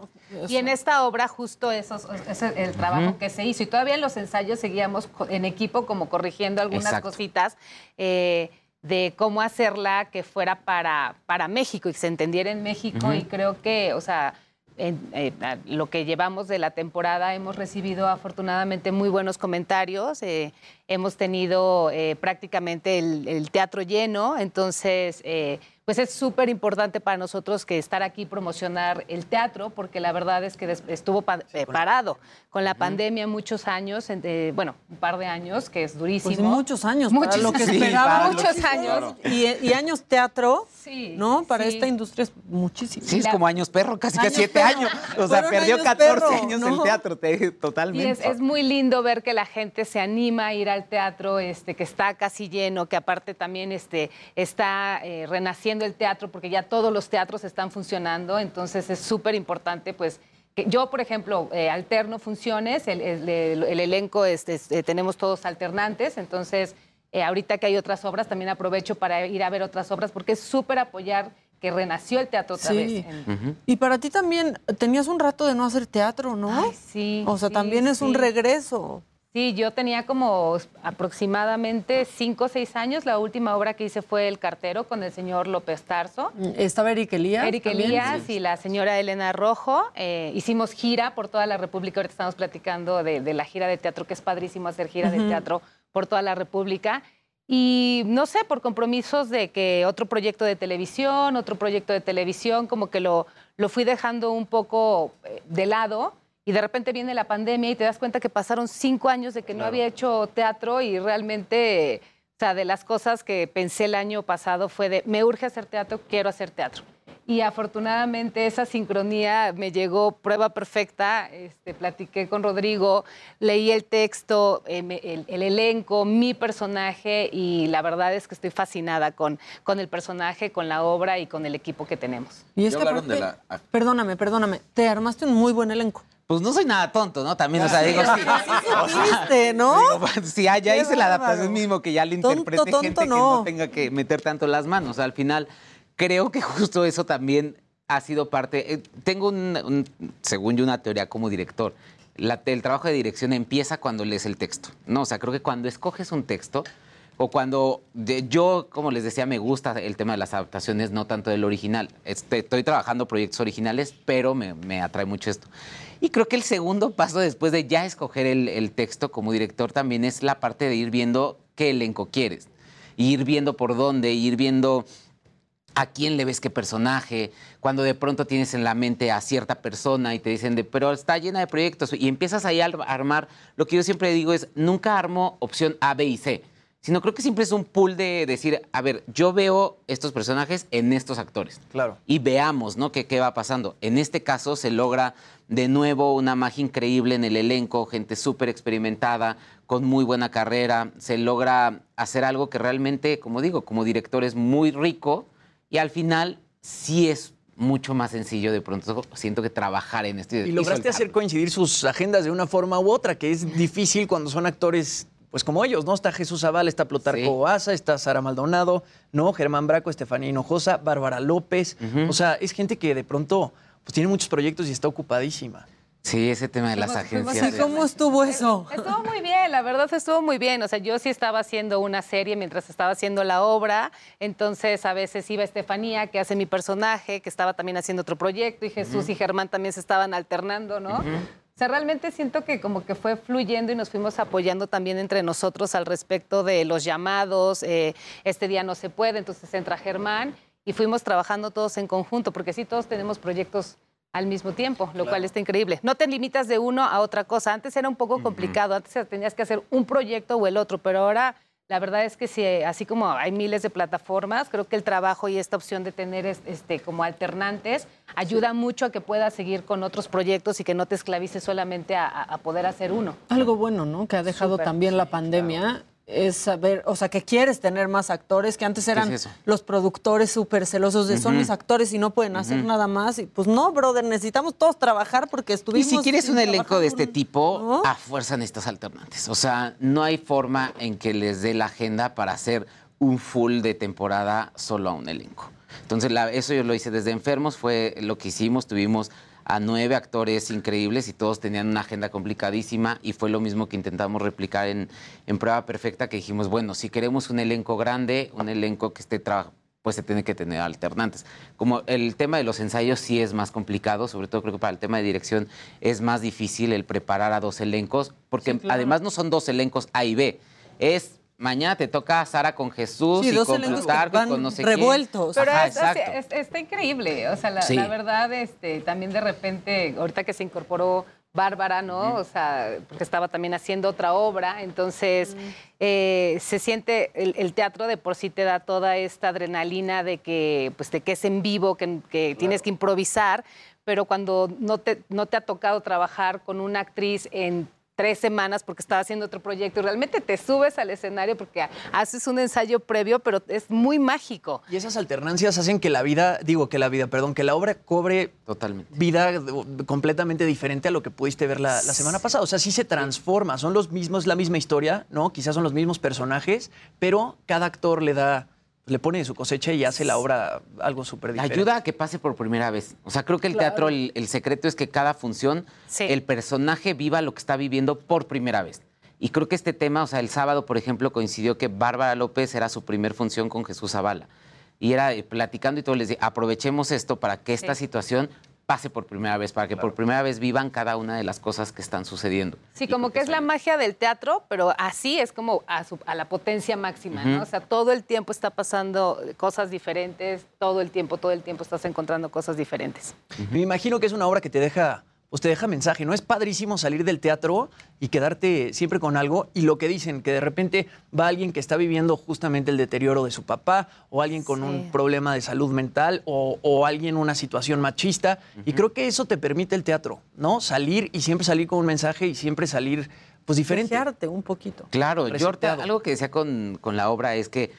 Y en esta obra justo eso es el trabajo que se hizo. Y todavía en los ensayos seguíamos en equipo como corrigiendo algunas Exacto. cositas eh, de cómo hacerla que fuera para, para México y que se entendiera en México. Y creo que, o sea, en, eh, lo que llevamos de la temporada hemos recibido afortunadamente muy buenos comentarios. eh, hemos tenido eh, prácticamente el, el teatro lleno. Entonces... pues es súper importante para nosotros que estar aquí promocionar el teatro, porque la verdad es que estuvo pa- eh, parado con la pandemia muchos años, en- eh, bueno, un par de años, que es durísimo. Pues muchos años, para Muchos lo que años. esperábamos. Muchos años. Y, y años teatro, Sí, ¿no? Para sí. esta industria es muchísimo. Sí, es como años perro, casi que siete perro. años. O sea, Fueron perdió años 14 perro, años ¿no? el teatro, te- Y totalmente. es, es muy lindo ver que la gente se anima a ir al teatro, este, que está casi lleno, que aparte también este, está eh, renaciendo el teatro, porque ya todos los teatros están funcionando, entonces es súper importante, pues, que yo, por ejemplo, eh, alterno funciones, el, el- el- el elenco, este, este, tenemos todos alternantes, entonces, eh, ahorita que hay otras obras, también aprovecho para ir a ver otras obras, porque es súper apoyar que renació el teatro otra Sí. vez. en- Y para ti también, tenías un rato de no hacer teatro, ¿no? sí. O sea, sí, también es un regreso. Sí, yo tenía como aproximadamente cinco o seis años. La última obra que hice fue El cartero con el señor López Tarso. Estaba Eric Elías. Eric. Elías y la señora Elena Rojo. Eh, hicimos gira por toda la República. Ahorita estamos platicando de, de la gira de teatro, que es padrísimo hacer gira de Ujú. teatro por toda la República. Y no sé, por compromisos de que otro proyecto de televisión, otro proyecto de televisión, como que lo, lo fui dejando un poco eh, de lado. Y de repente viene la pandemia y te das cuenta que pasaron cinco años de que no Claro. había hecho teatro y realmente, o sea, de las cosas que pensé el año pasado fue de, me urge hacer teatro, quiero hacer teatro. Y afortunadamente esa sincronía me llegó prueba perfecta. Este, platiqué con Rodrigo, leí el texto, eh, el, el elenco, mi personaje y la verdad es que estoy fascinada con, con el personaje, con la obra y con el equipo que tenemos. Y es que aparte- Perdóname, perdóname. Te armaste un muy buen elenco. Pues no soy nada tonto, ¿no? También, o sea, digo, sí. Supiste, *laughs* ¿no? digo, pues, sí, ya Qué hice la adaptación mismo, que ya le interprete tonto, gente que no. no tenga que meter tanto las manos. Al final, creo que justo eso también ha sido parte. eh, tengo, un, un- según yo, una teoría como director. La- el trabajo de dirección empieza cuando lees el texto. No, o sea, creo que cuando escoges un texto o cuando de- yo, como les decía, me gusta el tema de las adaptaciones, no tanto del original. Este, estoy trabajando proyectos originales, pero me, me atrae mucho esto. Y creo que el segundo paso después de ya escoger el, texto como director también es la parte de ir viendo qué elenco quieres. Ir viendo por dónde, ir viendo a quién le ves qué personaje, cuando de pronto tienes en la mente a cierta persona y te dicen, de, pero está llena de proyectos y empiezas ahí a ar- armar, lo que yo siempre digo es, nunca armo opción A, B y C, sino creo que siempre es un pool de decir, a ver, yo veo estos personajes en estos actores. Claro. Y veamos, ¿no? ¿Qué, qué va pasando? En este caso se logra de nuevo una magia increíble en el elenco, gente súper experimentada, con muy buena carrera, se logra hacer algo que realmente, como digo, como director es muy rico y al final sí es mucho más sencillo de pronto siento que trabajar en esto. Y lograste hacer coincidir sus agendas de una forma u otra, que es difícil cuando son actores, pues como ellos, ¿no? Está Jesús Zaval, está Plutarco Asa, está Sara Maldonado, ¿no? Germán Braco, Estefanía Hinojosa, Bárbara López. O sea, es gente que de pronto pues tiene muchos proyectos y está ocupadísima. Sí, ese tema de las agencias. ¿Y cómo estuvo eso? Estuvo muy bien, la verdad estuvo muy bien. O sea, yo sí estaba haciendo una serie mientras estaba haciendo la obra. Entonces, a veces iba Estefanía, que hace mi personaje, que estaba también haciendo otro proyecto, y Jesús y Germán también se estaban alternando, ¿no? Sea, realmente siento que como que fue fluyendo y nos fuimos apoyando también entre nosotros al respecto de los llamados. eh, este día no se puede, entonces entra Germán y fuimos trabajando todos en conjunto, porque sí, todos tenemos proyectos al mismo tiempo, lo cual está increíble. No te limitas de uno a otra cosa. Antes era un poco complicado, antes tenías que hacer un proyecto o el otro, pero ahora la verdad es que sí, así como hay miles de plataformas, creo que el trabajo y esta opción de tener es- este, como alternantes ayuda mucho a que puedas seguir con otros proyectos y que no te esclavices solamente a, poder hacer uno. Algo bueno, ¿no? Que ha dejado Súper, también la pandemia es saber, o sea, que quieres tener más actores, que antes eran es los productores súper celosos de son mis actores y no pueden hacer nada más. Y pues no, brother, necesitamos todos trabajar porque Y estuvimos... si quieres un elenco de este tipo, a fuerza necesitas alternantes. O sea, no hay forma en que les dé la agenda para hacer un full de temporada solo a un elenco. Entonces, la- eso yo lo hice desde Enfermos, fue lo que hicimos. Tuvimos a nueve actores increíbles y todos tenían una agenda complicadísima y fue lo mismo que intentamos replicar en, en Prueba Perfecta, que dijimos, bueno, si queremos un elenco grande, un elenco que esté trabajando pues se tiene que tener alternantes. Como el tema de los ensayos sí es más complicado, sobre todo creo que para el tema de dirección es más difícil el preparar a dos elencos, porque claro. además no son dos elencos A y B, es mañana te toca Sara con Jesús Sí, y con Plutarco con no sé revueltos. quién. Pero Ajá, es- exacto. es- es- está increíble. O sea, la, Sí. la verdad, este, también de repente, ahorita que se incorporó Bárbara, ¿no? O sea, porque estaba también haciendo otra obra. Entonces, eh, se siente, el, el teatro de por sí te da toda esta adrenalina de que, pues, de que es en vivo, que, que tienes que improvisar. Pero cuando no te, no te ha tocado trabajar con una actriz en tres semanas porque estaba haciendo otro proyecto y realmente te subes al escenario porque haces un ensayo previo, pero es muy mágico. Y esas alternancias hacen que la vida, digo que la vida, perdón, que la obra cobre Totalmente. vida completamente diferente a lo que pudiste ver la, la semana pasada. O sea, sí se transforma, son los mismos, la misma historia, ¿no? Quizás son los mismos personajes, pero cada actor le da, le pone de su cosecha y hace la obra algo súper diferente. Ayuda a que pase por primera vez. O sea, creo que el teatro, el, el secreto es que cada función, el personaje viva lo que está viviendo por primera vez. Y creo que este tema, o sea, el sábado, por ejemplo, coincidió que Bárbara López era su primer función con Jesús Zavala. Y era eh, platicando y todo, les dije, aprovechemos esto para que esta Sí. situación pase por primera vez, para que por primera vez vivan cada una de las cosas que están sucediendo. Sí, como que es la magia del teatro, pero así es como a, su- a la potencia máxima, ¿no? O sea, todo el tiempo está pasando cosas diferentes, todo el tiempo, todo el tiempo estás encontrando cosas diferentes. Me imagino que es una obra que te deja, pues te deja mensaje, ¿no? Es padrísimo salir del teatro y quedarte siempre con algo. Y lo que dicen, que de repente va alguien que está viviendo justamente el deterioro de su papá, o alguien con un problema de salud mental, o, o alguien una situación machista. Y creo que eso te permite el teatro, ¿no? Salir y siempre salir con un mensaje y siempre salir, pues diferente. Resetearte un poquito. Claro, yo algo que decía con, con la obra es que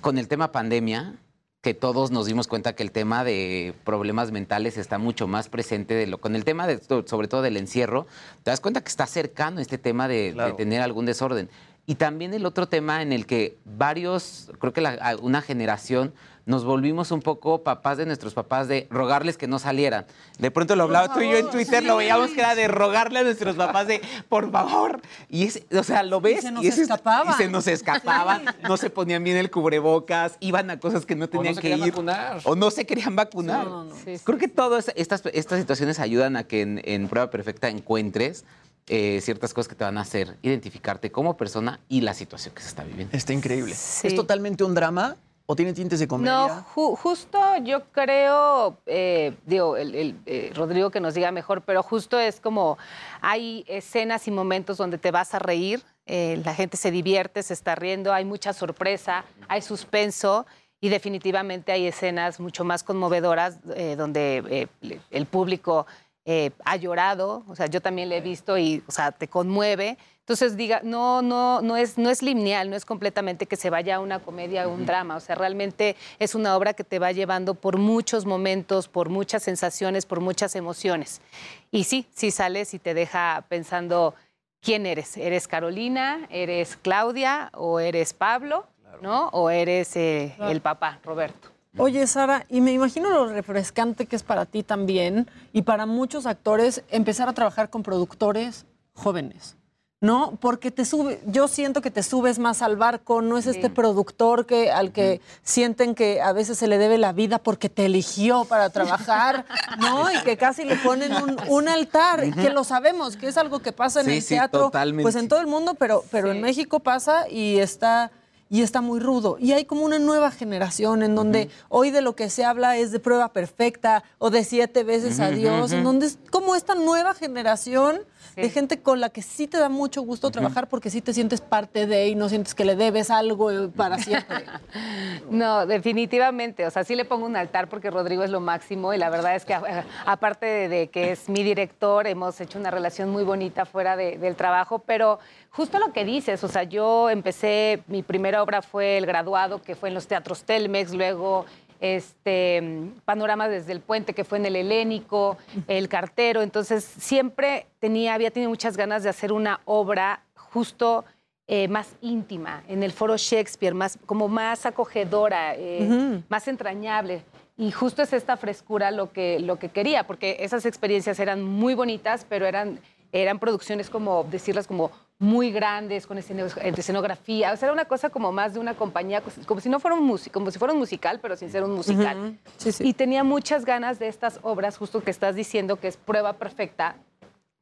con el tema pandemia, que todos nos dimos cuenta que el tema de problemas mentales está mucho más presente de lo con el tema de sobre todo del encierro, te das cuenta que está cercano este tema de, de tener algún desorden. Y también el otro tema en el que varios, creo que la- una generación nos volvimos un poco papás de nuestros papás de rogarles que no salieran. De pronto lo hablaba tú y yo en Twitter, lo veíamos que era de rogarle a nuestros papás de por favor. Y es, o sea, lo ves. se nos es- escapaban. Y se nos escapaban, no se ponían bien el cubrebocas, iban a cosas que no tenían se que querían ir. vacunar. O no se querían vacunar. No, no, no. Sí, sí, Creo que todas estas, estas situaciones ayudan a que en, en prueba perfecta encuentres eh, ciertas cosas que te van a hacer identificarte como persona y la situación que se está viviendo. Está increíble. Sí. ¿Es totalmente un drama o tiene tintes de comedia? No, ju- justo yo creo, eh, digo, el, eh, Rodrigo que nos diga mejor, pero justo es como hay escenas y momentos donde te vas a reír, eh, la gente se divierte, se está riendo, hay mucha sorpresa, hay suspenso y definitivamente hay escenas mucho más conmovedoras donde el público eh, ha llorado, o sea, yo también le he visto y, o sea, te conmueve. Entonces, diga, no, no, no es, no es lineal, no es completamente que se vaya a una comedia o un drama, o sea, realmente es una obra que te va llevando por muchos momentos, por muchas sensaciones, por muchas emociones. Y sí, sí sales y te deja pensando quién eres. ¿Eres Carolina? ¿Eres Claudia? ¿O eres Pablo? ¿No? ¿O eres eh, el papá, Roberto? Oye, Sara, y me imagino lo refrescante que es para ti también y para muchos actores empezar a trabajar con productores jóvenes. ¿No? Porque te sube, yo siento que te subes más al barco, no es este productor que, al que sienten que a veces se le debe la vida porque te eligió para trabajar, *laughs* ¿no? Y que casi le ponen un, un altar, que lo sabemos, que es algo que pasa en Sí, el sí, teatro, totalmente. pues en todo el mundo, pero, pero en México pasa y está y está muy rudo. Y hay como una nueva generación en donde hoy de lo que se habla es de prueba perfecta o de siete veces a Ujú, Dios, en ujú. donde es como esta nueva generación de gente con la que sí te da mucho gusto trabajar porque sí te sientes parte de y no sientes que le debes algo eh, para siempre. *laughs* No, definitivamente. O sea, sí le pongo un altar porque Rodrigo es lo máximo y la verdad es que a- aparte de, de que es mi director, hemos hecho una relación muy bonita fuera de- del trabajo, pero justo lo que dices, o sea, yo empecé, mi primera obra fue El Graduado, que fue en los teatros Telmex, luego este Panorama desde el Puente, que fue en el Helénico, El Cartero, entonces siempre tenía, había tenido muchas ganas de hacer una obra justo eh, más íntima, en el foro Shakespeare, más, como más acogedora, eh, más entrañable. Y justo es esta frescura lo que, lo que quería, porque esas experiencias eran muy bonitas, pero eran, eran producciones como, decirlas como muy grandes, con esceno- escenografía. O sea, era una cosa como más de una compañía, como si no fuera un como si fuera un musical, pero sin ser un musical. Sí, sí. Y tenía muchas ganas de estas obras, justo que estás diciendo que es prueba perfecta,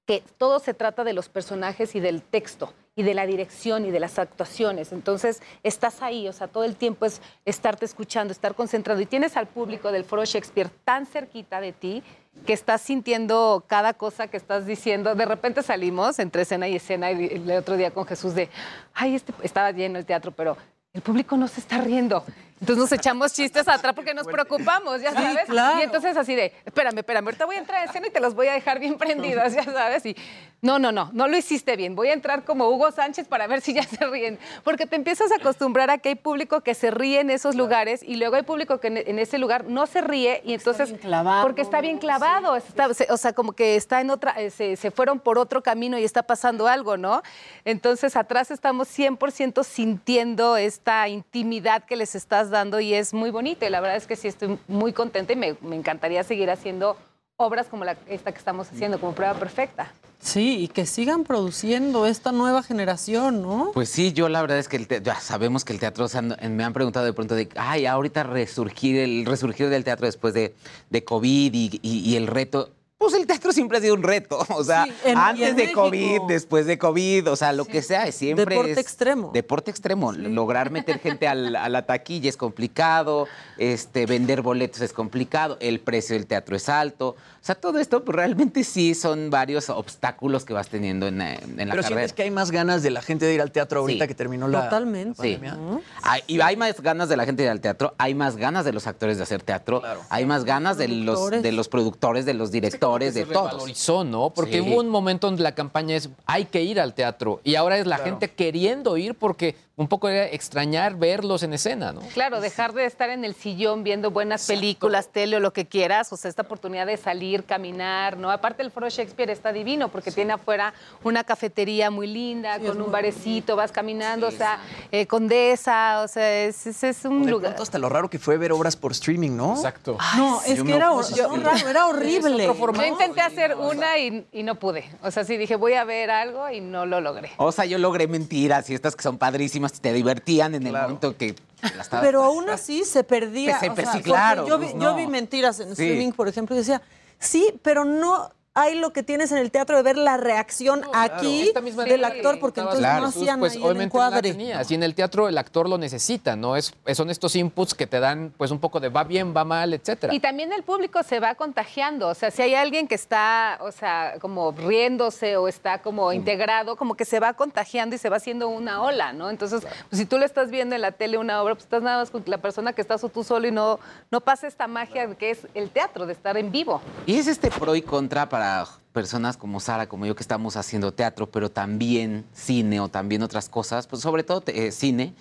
que todo se trata de los personajes y del texto y de la dirección y de las actuaciones. Entonces, estás ahí, o sea, todo el tiempo es estarte escuchando, estar concentrado. Y tienes al público del Foro Shakespeare tan cerquita de ti que estás sintiendo cada cosa que estás diciendo. De repente salimos entre escena y escena y el otro día con Jesús de, ay, este, estaba lleno el teatro, pero el público no se está riendo. Entonces nos echamos chistes atrás porque nos preocupamos, ya Sí, sabes. claro. Y entonces así de, espérame, espérame, ahorita voy a entrar a escena y te los voy a dejar bien *laughs* prendidos, ya sabes. Y no, no, no, no lo hiciste bien. Voy a entrar como Hugo Sánchez para ver si ya se ríen. Porque te empiezas a acostumbrar a que hay público que se ríe en esos lugares y luego hay público que en, en ese lugar no se ríe y entonces... bien clavado, porque está bien clavado, está- se- o sea, como que está en otra, eh, se, se fueron por otro camino y está pasando algo, ¿no? Entonces atrás estamos 100% sintiendo esta intimidad que les estás dando y es muy bonito. Y la verdad es que sí estoy muy contenta y me, me encantaría seguir haciendo obras como la, esta que estamos haciendo, como prueba perfecta. Sí, y que sigan produciendo esta nueva generación, ¿no? Pues sí, yo la verdad es que el te- ya sabemos que el teatro, o sea, no- me han preguntado de pronto de, ay, ahorita resurgir, el resurgir del teatro después de, de COVID y, y- y el reto. Pues el teatro siempre ha sido un reto, *laughs* o sea, Sí, en- y antes de México. COVID, después de COVID, o sea, lo que sea, siempre Deporte es extremo. Deporte extremo, lograr meter gente al- *laughs* a la taquilla es complicado, este, vender boletos es complicado, el precio del teatro es alto, o sea, todo esto pues, realmente sí son varios obstáculos que vas teniendo en, eh, en la Pero carrera. sientes que hay más ganas de la gente de ir al teatro ahorita Sí. que terminó la, Totalmente. la Sí. pandemia. Hay, y hay más ganas de la gente de ir al teatro, hay más ganas de los actores de hacer teatro, hay más ganas de los, Productores. de los productores, de los directores. De todos. revalorizó, ¿no? Porque Sí. hubo un momento donde la campaña es hay que ir al teatro y ahora es la Claro. gente queriendo ir porque un poco era extrañar verlos en escena, ¿no? Claro, dejar de estar en el sillón viendo buenas películas, tele o lo que quieras, o sea, esta oportunidad de salir, caminar, ¿no? Aparte el Foro Shakespeare está divino porque tiene afuera una cafetería muy linda, con un barecito, vas caminando, o sea, eh, Condesa, o sea, es, es- es un De lugar. pronto hasta lo raro que fue ver obras por streaming, ¿no? Exacto. No, es que era, raro, era horrible. Yo intenté hacer una y, y no pude. O sea, sí dije, voy a ver algo y no lo logré. O sea, yo logré mentiras y estas que son padrísimas y te divertían en el momento que la estabas- Pero *laughs* aún así se perdía. Pues, o sea, sí, porque claro, Yo vi, pues, yo no. vi mentiras en Sí. streaming, por ejemplo, y decía, sí, pero no hay lo que tienes en el teatro de ver la reacción aquí misma del actor, porque entonces no hacían pues, ahí obviamente encuadre. Y en el teatro el actor lo necesita, ¿no? Es, son estos inputs que te dan pues un poco de va bien, va mal, etcétera. Y también el público se va contagiando. O sea, si hay alguien que está, o sea, como riéndose o está como integrado, como que se va contagiando y se va haciendo una ola, ¿no? Entonces, pues, si tú lo estás viendo en la tele una obra, pues estás nada más con la persona que estás o tú solo y no, no pasa esta magia que es el teatro, de estar en vivo. Y es este pro y contra para personas como Sara, como yo, que estamos haciendo teatro, pero también cine o también otras cosas, pues sobre todo eh, cine.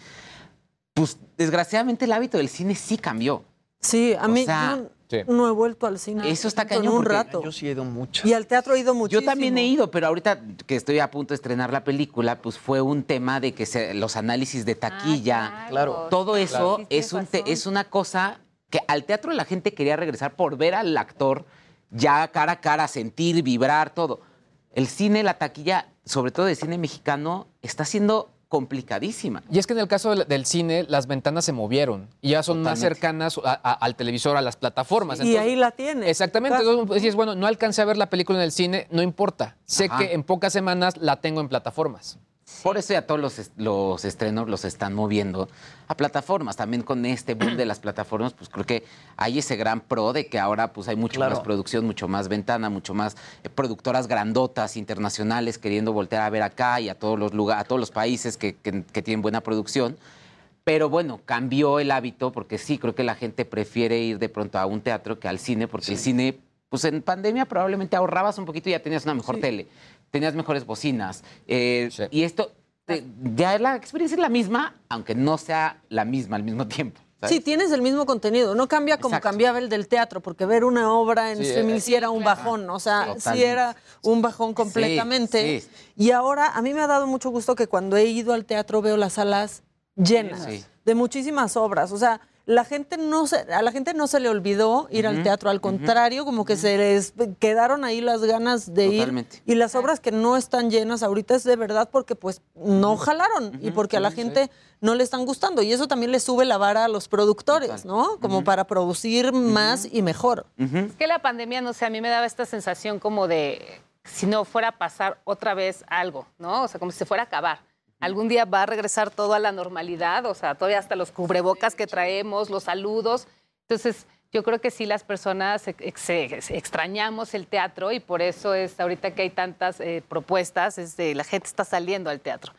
Pues desgraciadamente el hábito del cine sí cambió. Sí, a O mí sea, yo no he vuelto al cine. Eso está en cañón. un rato. Yo sí he ido mucho. Y al teatro he ido muchísimo. Yo también he ido, pero ahorita que estoy a punto de estrenar la película, pues fue un tema de que se- los análisis de taquilla, claro. todo eso Claro. Es, un te- es una cosa que al teatro la gente quería regresar por ver al actor ya cara a cara, sentir, vibrar, todo. El cine, la taquilla, sobre todo de cine mexicano, está siendo complicadísima. Y es que en el caso del, del cine, las ventanas se movieron y ya son más cercanas a- a- al televisor, a las plataformas. Y ahí la tienes. Exactamente. Claro. Entonces dices, bueno, no alcancé a ver la película en el cine, no importa. Sé Ajá. que en pocas semanas la tengo en plataformas. Por eso ya todos los, los estrenos los están moviendo a plataformas. También con este boom de las plataformas, pues creo que hay ese gran pro de que ahora pues hay mucho Claro. más producción, mucho más ventana, mucho más eh, productoras grandotas, internacionales, queriendo voltear a ver acá y a todos los lugares, a todos los países que, que- que tienen buena producción. Pero bueno, cambió el hábito porque sí, creo que la gente prefiere ir de pronto a un teatro que al cine, porque el cine, pues en pandemia probablemente ahorrabas un poquito y ya tenías una mejor tele, tenías mejores bocinas. eh, Y esto, ya la experiencia es la misma, aunque no sea la misma al mismo tiempo. ¿sabes? Sí, tienes el mismo contenido. No cambia como Exacto. cambiaba el del teatro, porque ver una obra en Sí, streaming sí era un bajón. O sea, sí Totalmente. era un bajón completamente. sí. Y ahora a mí me ha dado mucho gusto que cuando he ido al teatro veo las salas llenas Sí. de muchísimas obras. O sea, la gente no se, a la gente no se le olvidó ir al teatro, al contrario, como que se les quedaron ahí las ganas de Totalmente. ir. Y las obras que no están llenas ahorita es de verdad porque pues no jalaron y porque a la gente no le están gustando. Y eso también le sube la vara a los productores, ¿no? Como para producir más y mejor. Es que la pandemia, no sé, a mí me daba esta sensación como de si no fuera a pasar otra vez algo, ¿no? O sea, como si se fuera a acabar. Algún día va a regresar todo a la normalidad, o sea, todavía hasta los cubrebocas que traemos, los saludos. Entonces, yo creo que sí las personas ex- ex- extrañamos el teatro y por eso es ahorita que hay tantas eh, propuestas, es de, la gente está saliendo al teatro.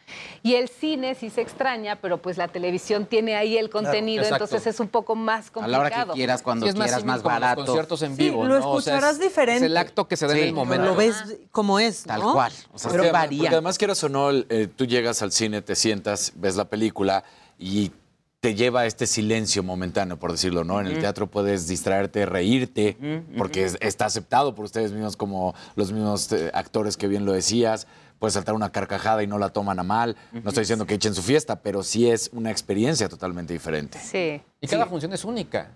Y el cine sí se extraña, pero pues la televisión tiene ahí el contenido, entonces es un poco más A complicado. la hora que quieras, cuando Sí, más quieras, más como los barato. conciertos en Sí, vivo, lo ¿no? O sea, escucharás es- diferente. Es el acto que se da Sí, en el momento. Lo ves como es, Tal ¿no? cual. O sea, Porque sí además- varía. Porque además, quieras o no, eh, tú llegas al cine, te sientas, ves la película y te lleva a este silencio momentáneo, por decirlo, ¿no? En el teatro puedes distraerte, reírte, porque es- está aceptado por ustedes mismos como los mismos eh, actores que bien lo decías. Puedes saltar una carcajada y no la toman a mal. No estoy diciendo que echen su fiesta, pero sí es una experiencia totalmente diferente. Sí. Y cada función es única.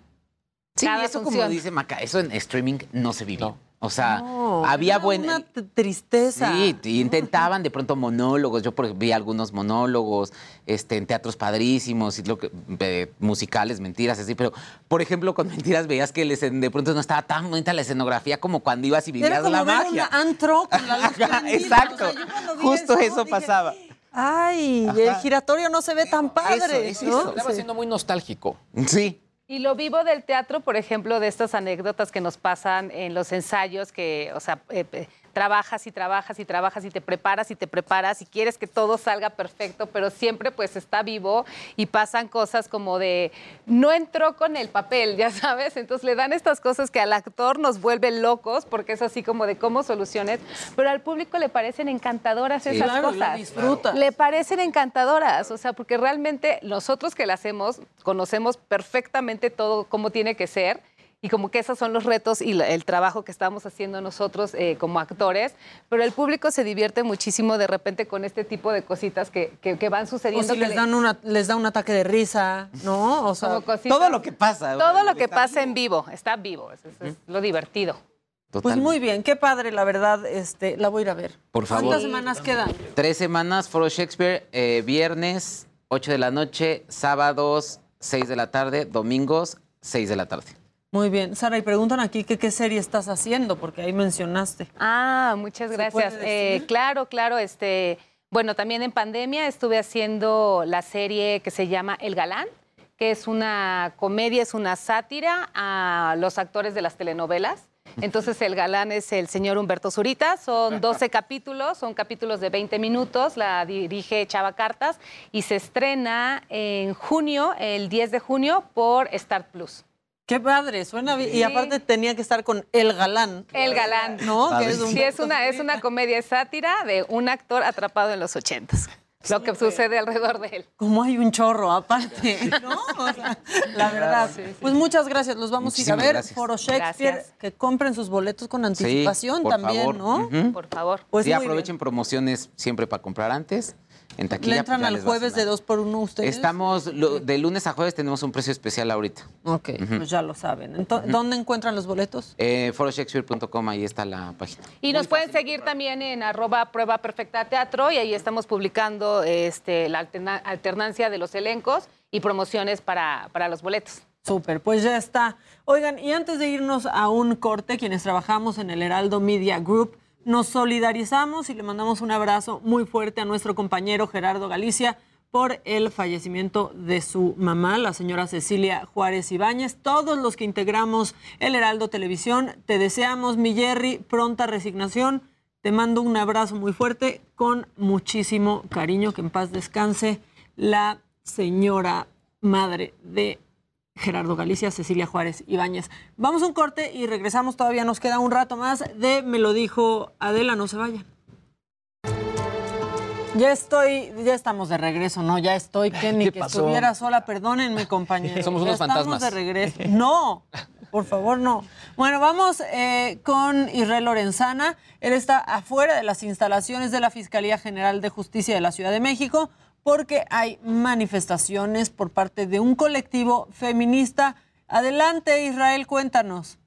Sí, Cada y eso como función. dice Maca, eso en streaming no se vivió. O sea, No, había era buen... Una tristeza. Sí, intentaban de pronto monólogos. Yo por ejemplo, vi algunos monólogos este, en teatros padrísimos y lo que, eh, musicales, mentiras, así. Pero, por ejemplo, con mentiras veías que les- de pronto no estaba tan bonita la escenografía como cuando ibas y vivías Era como la ver magia. un antro con la *laughs* luz prendida. exacto. O sea, yo cuando vi Justo eso, dije, pasaba. Ay, el giratorio no se ve tan padre. es ¿no? eso. Estaba Sí. siendo muy nostálgico. Sí. Y lo vivo del teatro, por ejemplo, de estas anécdotas que nos pasan en los ensayos, que, o sea, eh, eh, trabajas y trabajas y trabajas y te preparas y te preparas y quieres que todo salga perfecto, pero siempre pues está vivo y pasan cosas como de no entró con el papel, ya sabes, entonces le dan estas cosas que al actor nos vuelve locos porque es así como de cómo soluciones, pero al público le parecen encantadoras esas Claro, cosas. disfrutas. Le parecen encantadoras, o sea, porque realmente nosotros que la hacemos conocemos perfectamente todo cómo tiene que ser y como que esos son los retos y la- el trabajo que estamos haciendo nosotros eh, como actores, pero el público se divierte muchísimo de repente con este tipo de cositas que, que- que van O sucediendo. si que les le- dan una, les da un ataque de risa, ¿no? O sea, como cositas. Todo lo que pasa. Todo lo que pasa en vivo, está vivo, eso es, es lo divertido. pues muy bien, qué padre, la verdad, este, la voy a ir a ver. Por favor. ¿Cuántas semanas quedan? Tres semanas, Foro Shakespeare, eh, viernes, 8 de la noche, sábados, 6 de la tarde, domingos, 6 de la tarde. Muy bien. Sara, y preguntan aquí que qué serie estás haciendo, porque ahí mencionaste. Ah, muchas ¿Se gracias. Eh, claro, claro. Este, bueno, también en pandemia estuve haciendo la serie que se llama El Galán, que es una comedia, es una sátira a los actores de las telenovelas. Entonces el galán es el señor Humberto Zurita, son *laughs* 12 capítulos, son capítulos de 20 minutos, la dirige Chava Cartas y se estrena en junio, el 10 de junio, por Star Plus. Qué padre, suena bien. Y Sí. aparte tenía que estar con El Galán. El galán. ¿No? Que es un- Sí, es una, es una comedia sátira de un actor atrapado en los ochentas. Lo que sucede alrededor de él. Como hay un chorro aparte, *laughs* ¿no? O sea, la verdad. Pues muchas gracias, los vamos a ir a ver. gracias. Foro Shakespeare, Gracias. que compren sus boletos con anticipación por también, favor. ¿no? Por favor. Pues sí, aprovechen promociones siempre para comprar antes. En taquilla. Le entran pues ya al les jueves de sonar. dos por uno ustedes. Estamos, lo- de lunes a jueves tenemos un precio especial ahorita. Ok, pues ya lo saben. ¿Dónde encuentran los boletos? Eh, foroshakespeare.com, ahí está la página. Y nos pueden seguir también en arroba prueba perfecta teatro y ahí estamos publicando este, la alterna- alternancia de los elencos y promociones para, para los boletos. Súper, pues ya está. Oigan, y antes de irnos a un corte, quienes trabajamos en el Heraldo Media Group, nos solidarizamos y le mandamos un abrazo muy fuerte a nuestro compañero Gerardo Galicia por el fallecimiento de su mamá, la señora Cecilia Juárez Ibáñez. Todos los que integramos el Heraldo Televisión, te deseamos, mi Jerry, pronta resignación. Te mando un abrazo muy fuerte con muchísimo cariño. Que en paz descanse la señora madre de Gerardo Galicia, Cecilia Juárez Ibáñez. Vamos a un corte y regresamos. Todavía nos queda un rato más de Me lo dijo Adela, no se vayan. Ya estoy, ya estamos de regreso, ¿no? Ya estoy, *laughs* que ni ¿Qué que pasó? estuviera sola, perdónenme, compañeros. *laughs* Somos Ya unos estamos fantasmas. de regreso. *laughs* No, por favor, no. Bueno, vamos eh, con Israel Lorenzana. Él está afuera de las instalaciones de la Fiscalía General de Justicia de la Ciudad de México porque hay manifestaciones por parte de un colectivo feminista. Adelante, Israel, cuéntanos.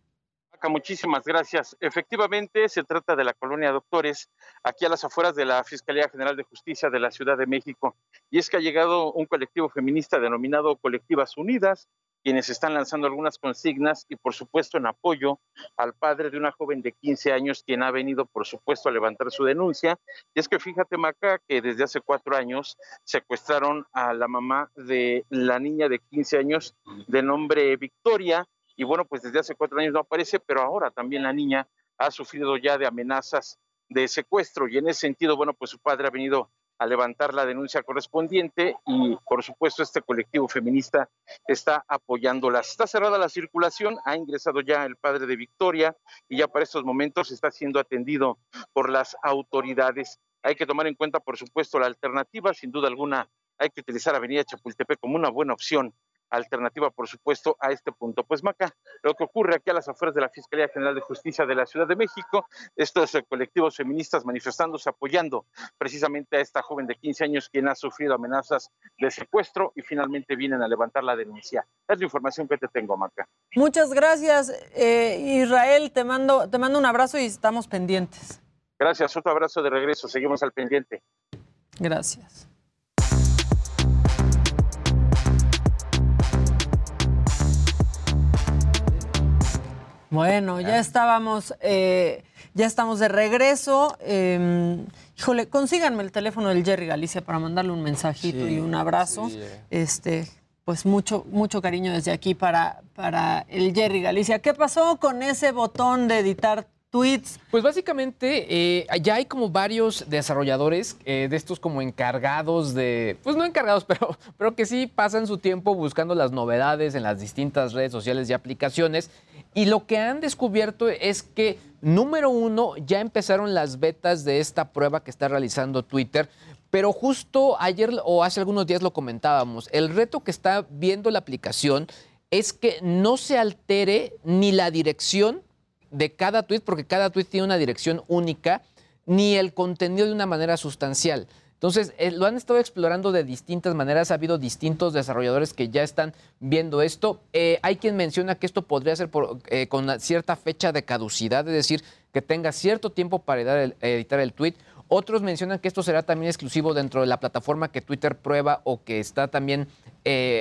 Muchísimas gracias. Efectivamente, se trata de la colonia Doctores, aquí a las afueras de la Fiscalía General de Justicia de la Ciudad de México. Y es que ha llegado un colectivo feminista denominado Colectivas Unidas, quienes están lanzando algunas consignas y, por supuesto, en apoyo al padre de una joven de 15 años, quien ha venido, por supuesto, a levantar su denuncia. Y es que fíjate, Maca, que desde hace cuatro años secuestraron a la mamá de la niña de 15 años de nombre Victoria y bueno, pues desde hace cuatro años no aparece, pero ahora también la niña ha sufrido ya de amenazas de secuestro y en ese sentido, bueno, pues su padre ha venido a levantar la denuncia correspondiente y por supuesto este colectivo feminista está apoyándola. Está cerrada la circulación, ha ingresado ya el padre de Victoria y ya para estos momentos está siendo atendido por las autoridades. Hay que tomar en cuenta, por supuesto, la alternativa, sin duda alguna, hay que utilizar Avenida Chapultepec como una buena opción alternativa, por supuesto, a este punto. Pues Maca, lo que ocurre aquí a las afueras de la Fiscalía General de Justicia de la Ciudad de México, estos eh, colectivos feministas manifestándose, apoyando precisamente a esta joven de 15 años quien ha sufrido amenazas de secuestro y finalmente vienen a levantar la denuncia. Es la información que te tengo, Maca. Muchas gracias, eh, Israel. Te mando, te mando un abrazo y estamos pendientes. Gracias, otro abrazo de regreso, seguimos al pendiente. Gracias. Bueno, ya estábamos, eh, ya estamos de regreso. Eh, híjole, consíganme el teléfono del Jerry Galicia para mandarle un mensajito Sí, y un abrazo. sí. Este, pues mucho, mucho cariño desde aquí para, para el Jerry Galicia. ¿Qué pasó con ese botón de editar tweets. Pues básicamente eh, ya hay como varios desarrolladores eh, de estos como encargados de, pues no encargados, *laughs* pero, pero que sí pasan su tiempo buscando las novedades en las distintas redes sociales y aplicaciones. Y lo que han descubierto es que, número uno, ya empezaron las betas de esta prueba que está realizando Twitter. Pero justo ayer o hace algunos días lo comentábamos, el reto que está viendo la aplicación es que no se altere ni la dirección de cada tweet, porque cada tweet tiene una dirección única, ni el contenido de una manera sustancial. Entonces, eh, lo han estado explorando de distintas maneras. Ha habido distintos desarrolladores que ya están viendo esto. Eh, hay quien menciona que esto podría ser eh, con cierta fecha de caducidad, es decir, que tenga cierto tiempo para editar el, tweet. Otros mencionan que esto será también exclusivo dentro de la plataforma que Twitter prueba o que está también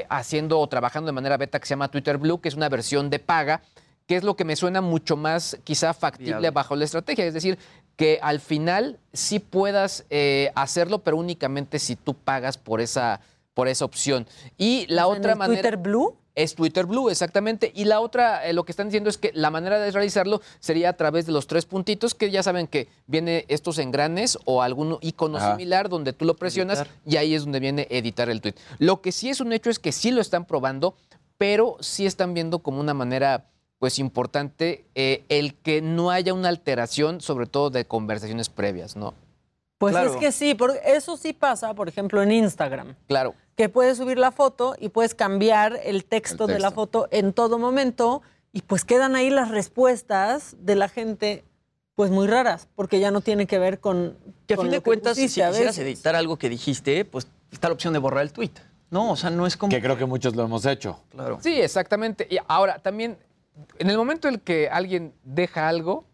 haciendo o trabajando de manera beta que se llama Twitter Blue, que es una versión de paga que es lo que me suena mucho más quizá factible bajo la estrategia. Es decir, que al final sí puedas eh, hacerlo, pero únicamente si tú pagas por esa, por esa opción. Y la otra manera. ¿Twitter Blue? Es Twitter Blue, exactamente. Y la otra, eh, lo que están diciendo es que la manera de realizarlo sería a través de los tres puntitos, que ya saben que viene estos engranes o algún icono similar donde tú lo presionas y ahí es donde viene editar el tweet. Lo que sí es un hecho es que sí lo están probando, pero sí están viendo como una manera pues importante eh, el que no haya una alteración, sobre todo de conversaciones previas, ¿no? Pues es que sí, porque eso sí pasa, por ejemplo, en Instagram. Claro. Que puedes subir la foto y puedes cambiar el texto, de la foto en todo momento y pues quedan ahí las respuestas de la gente pues muy raras, porque ya no tiene que ver con... Que a fin de cuentas, si quisieras editar algo que dijiste, pues está la opción de borrar el tweet. No, o sea, no es como... Que creo que muchos lo hemos hecho. Claro. Sí, exactamente. Y ahora, también en el momento en que alguien deja algo,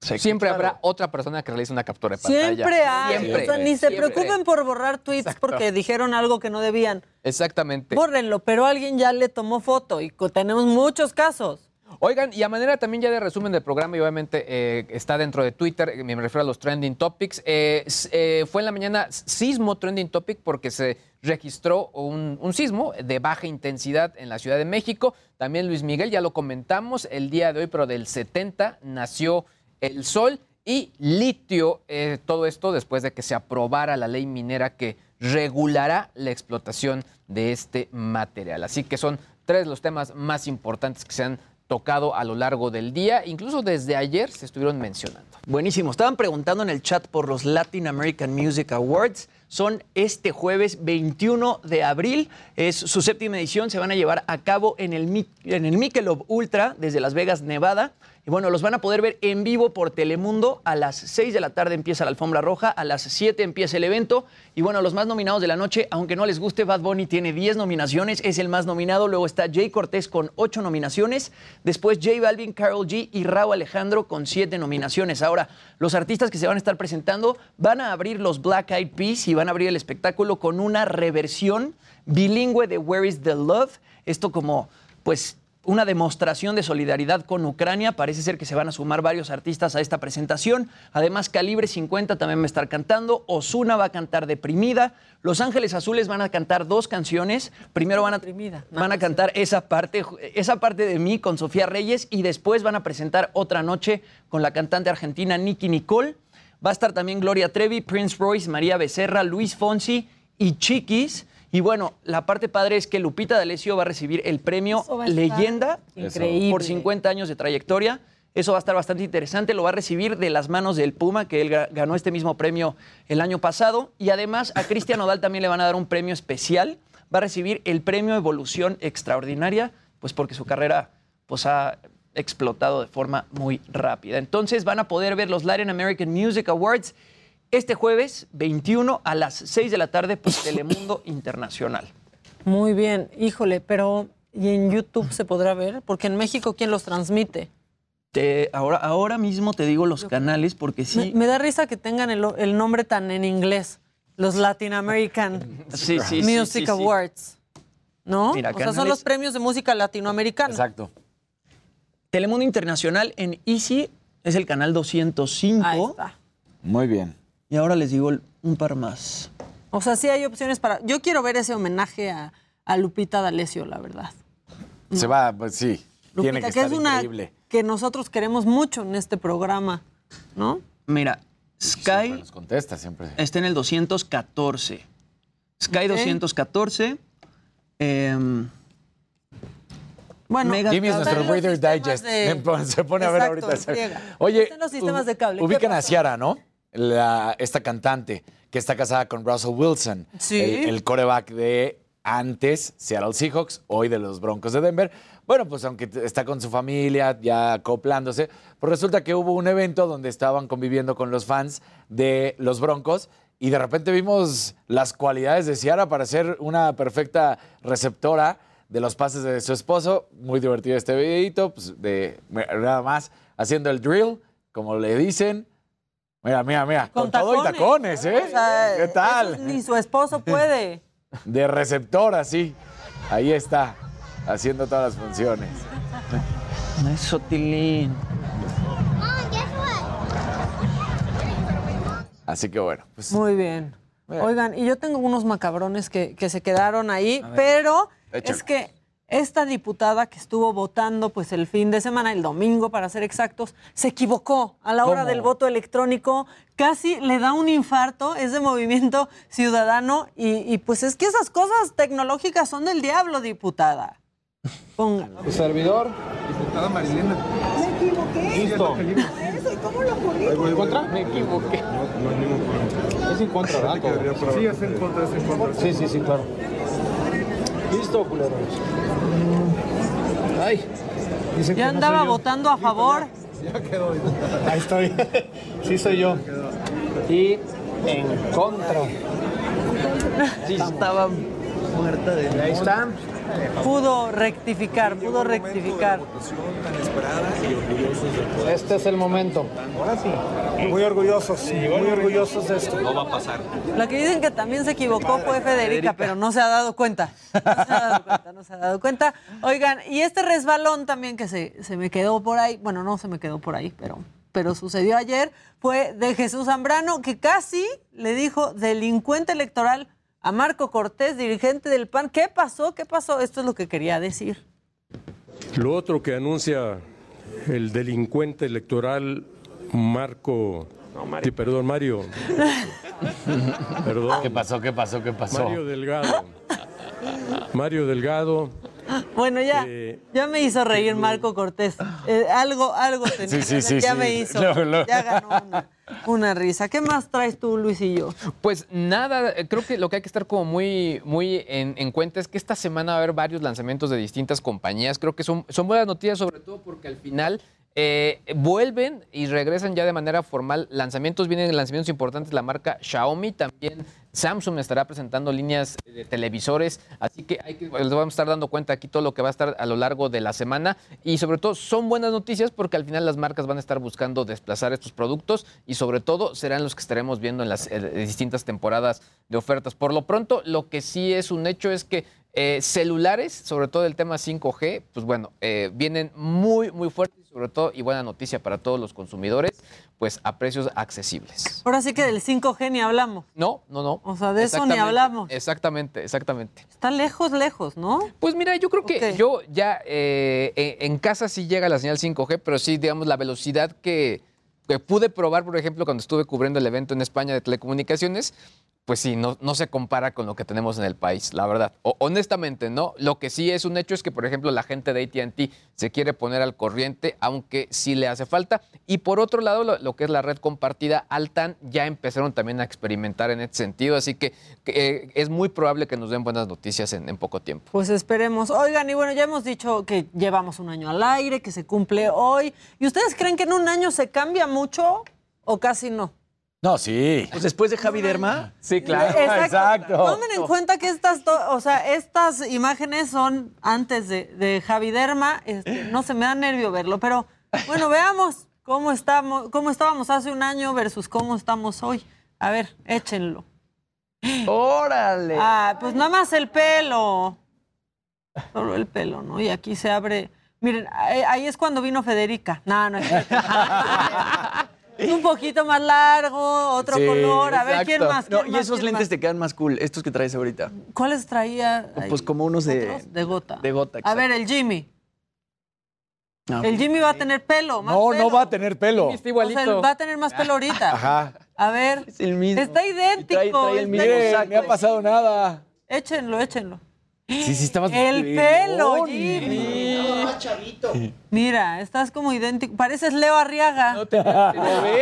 siempre habrá otra persona que realice una captura de pantalla. Siempre hay. ni se preocupen por borrar tweets porque dijeron algo que no debían. Exactamente. Bórrenlo, pero alguien ya le tomó foto y tenemos muchos casos. Oigan, y a manera también ya de resumen del programa, y obviamente eh, está dentro de Twitter, me refiero a los trending topics. Eh, eh, fue en la mañana sismo trending topic porque se registró un, sismo de baja intensidad en la Ciudad de México. También Luis Miguel, ya lo comentamos el día de hoy, pero del 70 nació el sol y litio. todo esto después de que se aprobara la ley minera que regulará la explotación de este material. Así que son tres los temas más importantes que se han tocado a lo largo del día. Incluso desde ayer se estuvieron mencionando. Buenísimo. Estaban preguntando en el chat por los Latin American Music Awards. Son este jueves 21 de abril. Es su séptima edición. Se van a llevar a cabo en el, en el Michelob Ultra desde Las Vegas, Nevada. Y bueno, los van a poder ver en vivo por Telemundo. A las 6 de la tarde empieza la alfombra roja, a las 7 empieza el evento. Y bueno, los más nominados de la noche, aunque no les guste, Bad Bunny tiene 10 nominaciones, es el más nominado. Luego está Jay Cortés con 8 nominaciones. Después J Balvin, Carol G y Raúl Alejandro con 7 nominaciones. Ahora, los artistas que se van a estar presentando van a abrir los Black Eyed Peas y van a abrir el espectáculo con una reversión bilingüe de Where is the Love. Esto como, pues una demostración de solidaridad con Ucrania. Parece ser que se van a sumar varios artistas a esta presentación. Además, Calibre 50 también va a estar cantando. Osuna va a cantar Deprimida. Los Ángeles Azules van a cantar dos canciones. Primero van a, van a cantar esa parte, esa parte de mí con Sofía Reyes y después van a presentar otra noche con la cantante argentina Nicky Nicole. Va a estar también Gloria Trevi, Prince Royce, María Becerra, Luis Fonsi y Chiquis. Y bueno, la parte padre es que Lupita D'Alessio va a recibir el premio Leyenda por 50 años de trayectoria. Eso va a estar bastante interesante. Lo va a recibir de las manos del Puma, que él ganó este mismo premio el año pasado. Y además a Cristian Odal también le van a dar un premio especial. Va a recibir el premio Evolución Extraordinaria, pues porque su carrera pues, ha explotado de forma muy rápida. Entonces van a poder ver los Latin American Music Awards este jueves 21 a las 6 de la tarde por Telemundo *laughs* Internacional. Muy bien, híjole, pero ¿y en YouTube se podrá ver? Porque en México, ¿quién los transmite? ahora, ahora mismo te digo los canales porque sí. Me, da risa que tengan el, nombre tan en inglés. Los Latin American *laughs* Music Awards. ¿No? o sea, son los premios de música latinoamericana. Exacto. Telemundo Internacional en Easy es el canal 205. Ahí está. Muy bien. Y ahora les digo un par más. O sea, sí hay opciones para. Yo quiero ver ese homenaje a, Lupita D'Alessio, la verdad. Se va, pues sí. Lupita, que, es una que nosotros queremos mucho en este programa, ¿no? Mira, Sky Nos contesta siempre. está en el 214. Sky Ok. 214. em, Bueno, Mega- Jimmy es nuestro Reader's Digest. de- *laughs* Se pone a ver Exacto, ahorita. friega. Oye, los sistemas de cable. ¿Qué ubican a? Ciara, ¿no? La- esta cantante que está casada con Russell Wilson. Sí. El, el coreback de antes Seattle Seahawks, hoy de los Broncos de Denver. Bueno, pues aunque está con su familia, ya acoplándose, pues resulta que hubo un evento donde estaban conviviendo con los fans de los Broncos y de repente vimos las cualidades de Ciara para ser una perfecta receptora de los pases de su esposo. Muy divertido este videito, pues de nada más haciendo el drill, como le dicen. Mira, mira, mira, con, todo y tacones, ¿eh? O sea, ¿Qué tal? Ni su esposo puede. *laughs* De receptora, sí. Ahí está, haciendo todas las funciones. Eso, Tilín. Así que bueno, pues Muy bien. Mira. Oigan, y yo tengo unos macabrones que, que se quedaron ahí, pero Échale. es que esta diputada que estuvo votando pues el fin de semana, el domingo para ser exactos, se equivocó a la hora ¿Cómo? del voto electrónico, casi le da un infarto, es de movimiento ciudadano y, y, pues es que esas cosas tecnológicas son del diablo, diputada. Póngalo. Tu servidor, diputada Marilena. Me equivoqué. Listo. ¿Cómo lo ¿En contra? Me equivoqué. No, hay ningún problema. Es en contra, ¿verdad? Sí, es en contra, es en contra. Sí, sí, sí, claro. Listo, culeros. Ay. Ya andaba votando a favor. Ya quedó. Ahí estoy. *laughs* Sí, soy yo. Y en contra. Sí, *laughs* estaba muerta de Ahí está. Pudo rectificar, pudo rectificar. Este es el momento. Ahora sí. Muy orgullosos, muy orgullosos de esto. No va a pasar. La que dicen que también se equivocó fue Federica, pero no se ha dado cuenta. No se ha dado cuenta, no se ha dado cuenta. Oigan, y este resbalón también que se, se me quedó por ahí, bueno, no se me quedó por ahí, pero, pero sucedió ayer, fue de Jesús Zambrano, que casi le dijo delincuente electoral a Marco Cortés, dirigente del PAN. ¿Qué pasó? ¿Qué pasó? Esto es lo que quería decir. Lo otro que anuncia el delincuente electoral Marco, sí, perdón, Mario. *laughs* Perdón. ¿Qué pasó? ¿Qué pasó? ¿Qué pasó? Mario Delgado. Mario Delgado. Bueno, ya, Eh, ya me hizo reír Marco Cortés. Eh, algo, algo tenía. Sí, sí, sí, ya sí. me hizo. Ya ganó una, una risa. ¿Qué más traes tú, Luis y yo? Pues nada, creo que lo que hay que estar como muy, muy en, en cuenta es que esta semana va a haber varios lanzamientos de distintas compañías. Creo que son, son buenas noticias, sobre todo porque al final eh, vuelven y regresan ya de manera formal lanzamientos. Vienen lanzamientos importantes la marca Xiaomi. También Samsung estará presentando líneas de televisores. Así que, les vamos a estar dando cuenta aquí todo lo que va a estar a lo largo de la semana. Y sobre todo son buenas noticias porque al final las marcas van a estar buscando desplazar estos productos y sobre todo serán los que estaremos viendo en las eh, distintas temporadas de ofertas. Por lo pronto, lo que sí es un hecho es que eh, celulares, sobre todo el tema 5G, pues bueno, eh, vienen muy, muy fuertes, sobre todo, y buena noticia para todos los consumidores, pues a precios accesibles. Ahora sí que del 5G ni hablamos. No, no, no. O sea, de eso ni hablamos. Exactamente, exactamente. Está lejos, lejos, ¿no? Pues mira, yo creo que yo ya eh, eh, en casa sí llega la señal 5G, pero sí, digamos, la velocidad que, que pude probar, por ejemplo, cuando estuve cubriendo el evento en España de telecomunicaciones, pues sí, no, se compara con lo que tenemos en el país, la verdad. O- honestamente, ¿no? Lo que sí es un hecho es que, por ejemplo, la gente de ATT se quiere poner al corriente, aunque sí le hace falta. Y por otro lado, lo, que es la red compartida, Altan, ya empezaron también a experimentar en este sentido, así que, que, eh, es muy probable que nos den buenas noticias en, en poco tiempo. Pues esperemos. Oigan, y bueno, ya hemos dicho que llevamos un año al aire, que se cumple hoy. ¿Y ustedes creen que en un año se cambia mucho o casi no? No, sí. Pues después de Javi Derma. Sí, Exacto. Tomen en cuenta que estas, o sea, estas imágenes son antes de, de Javi Derma. Este, no se me da nervio verlo, pero bueno, veamos cómo estamos, cómo estábamos hace un año versus cómo estamos hoy. A ver, échenlo. ¡Órale! Ah, pues nada más el pelo. Solo el pelo, ¿no? Y aquí se abre. Miren, ahí, ahí es cuando vino Federica. No, no es cierto. *laughs* Un poquito más largo, otro Sí, color. A ver, ¿quién exacto. más? No, ¿Quién y más? esos ¿Quién lentes más? te quedan más cool, estos que traes ahorita. ¿Cuáles traía? Pues como unos de, De gota. de gota. A ver, el Jimmy. El Jimmy va a tener pelo, más No, pelo. no va a tener pelo. O sea, va a tener más pelo ahorita. Ajá. A ver. Está idéntico. Trae- trae el mismo está-. Ni ha pasado nada. Échenlo, échenlo. Sí, sí, estabas. El pelo, Jimmy. chavito. Mira, estás como idéntico. Pareces Leo Arriaga.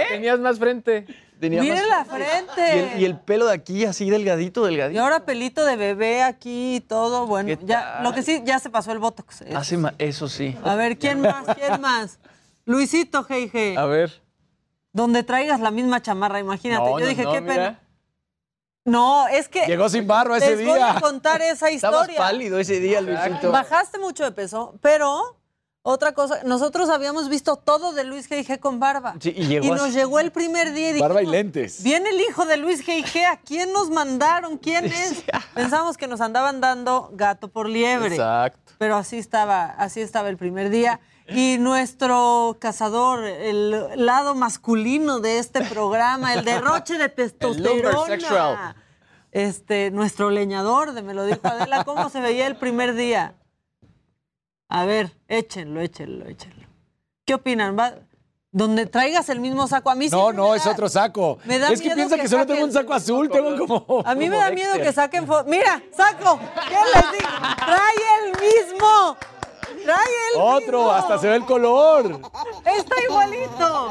Tenías más frente. Tenía Miren más- la frente. Y el, y el pelo de aquí así delgadito, Y delgadito. ahora pelito de bebé aquí y todo. Bueno, ya, lo que sí, ya se pasó el botox. eh. Hace ma- eso sí. A ver, ¿quién más? ¿Quién más? Luisito G.I.G. A ver. Donde traigas la misma chamarra, imagínate. No, Yo no, dije, no, qué mira. pena. No, es que. Llegó sin barro ese les voy día. a contar esa Estabas historia. pálido ese día, Luisito. Bajaste mucho de peso, pero otra cosa, nosotros habíamos visto todo de Luis G.I.G. con barba. Sí, y llegó nos así. llegó el primer día y dijimos, Barba y lentes. Viene el hijo de Luis G.I.G. ¿A quién nos mandaron? ¿Quién es? Pensamos que nos andaban dando gato por liebre. Exacto. Pero así estaba, así estaba el primer día. *laughs* Y nuestro cazador, el lado masculino de este programa, el derroche de *laughs* testosterona. sexual. Este, nuestro leñador de Me lo dijo Adela, ¿cómo se veía el primer día? A ver, échenlo, échenlo, échenlo. ¿Qué opinan? ¿Va- Donde traigas el mismo saco. A mí No, no, es otro saco. me da es que piensa que que, solo tengo un saco azul, tengo como. A mí me da miedo que saquen fotos. Mira, saco. ¿Qué les digo? Trae el mismo. Trae el Otro, mismo. hasta se ve el color. Está igualito.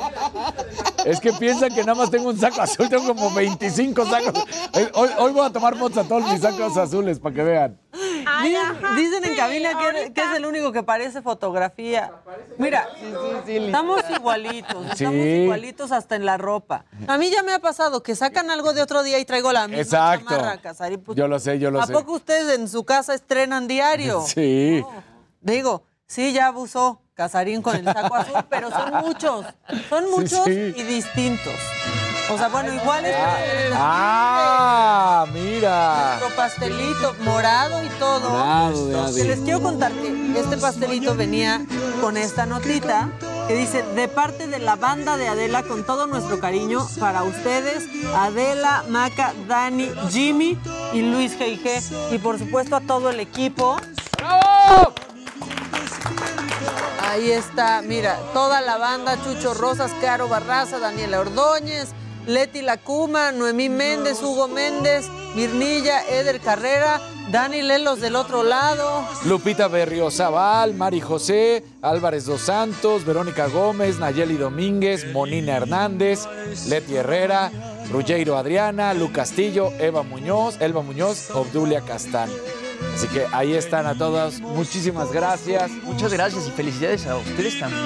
Es que piensan que nada más tengo un saco azul, tengo como 25 sacos. Hoy, hoy- voy a tomar fotos a todos mis sacos azules para que vean. Dicen, dicen en cabina que, que es el único que parece fotografía. Mira, estamos igualitos, estamos igualitos hasta en la ropa. A mí ya me ha pasado que sacan algo de otro día y traigo la misma Exacto. chamarra, Casarín. Pues, Yo lo sé, yo lo ¿A sé. poco ustedes en su casa estrenan diario? *laughs* Sí. Digo, sí, ya abusó Casarín con el saco azul, *laughs* pero son muchos. Son muchos sí. y distintos. O sea, bueno, iguales. Ah, mira. Nuestro pastelito morado y todo. Morado les quiero contar que este pastelito venía con esta notita que dice, de parte de la banda de Adela, con todo nuestro cariño para ustedes, Adela, Maca, Dani, Jimmy y Luis G&G. Y por supuesto a todo el equipo. Ahí está, mira, toda la banda, Chucho Rosas, Caro Barraza, Daniela Ordóñez, Leti Lacuma, Noemí Méndez, Hugo Méndez, Mirnilla, Eder Carrera, Dani Lelos del otro lado. Lupita Berriozabal, Mari José, Álvarez Dos Santos, Verónica Gómez, Nayeli Domínguez, Monina Hernández, Leti Herrera, Ruggeiro Adriana, Lu Castillo, Eva Muñoz, Elba Muñoz, Obdulia Castán. Así que ahí están a todas. Muchísimas gracias. Muchas gracias y felicidades a ustedes también.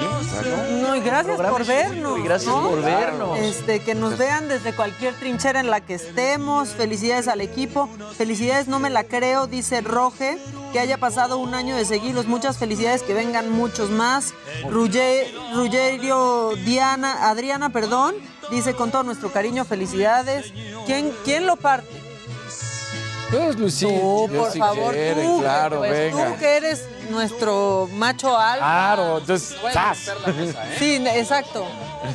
No, y gracias por vernos. y gracias ¿no? por vernos. Este, que nos vean desde cualquier trinchera en la que estemos. Felicidades al equipo. Felicidades, no me la creo, dice Roge, que haya pasado un año de seguirlos. Muchas felicidades, que vengan muchos más. Ruggerio Diana, Adriana, perdón, dice con todo nuestro cariño, felicidades. ¿Quién, quién lo parte? Lucía, Tú, por si favor, quieren, tú, claro, pues, venga. tú que eres nuestro macho alfa. Claro, entonces, ¡zas! Sí, exacto.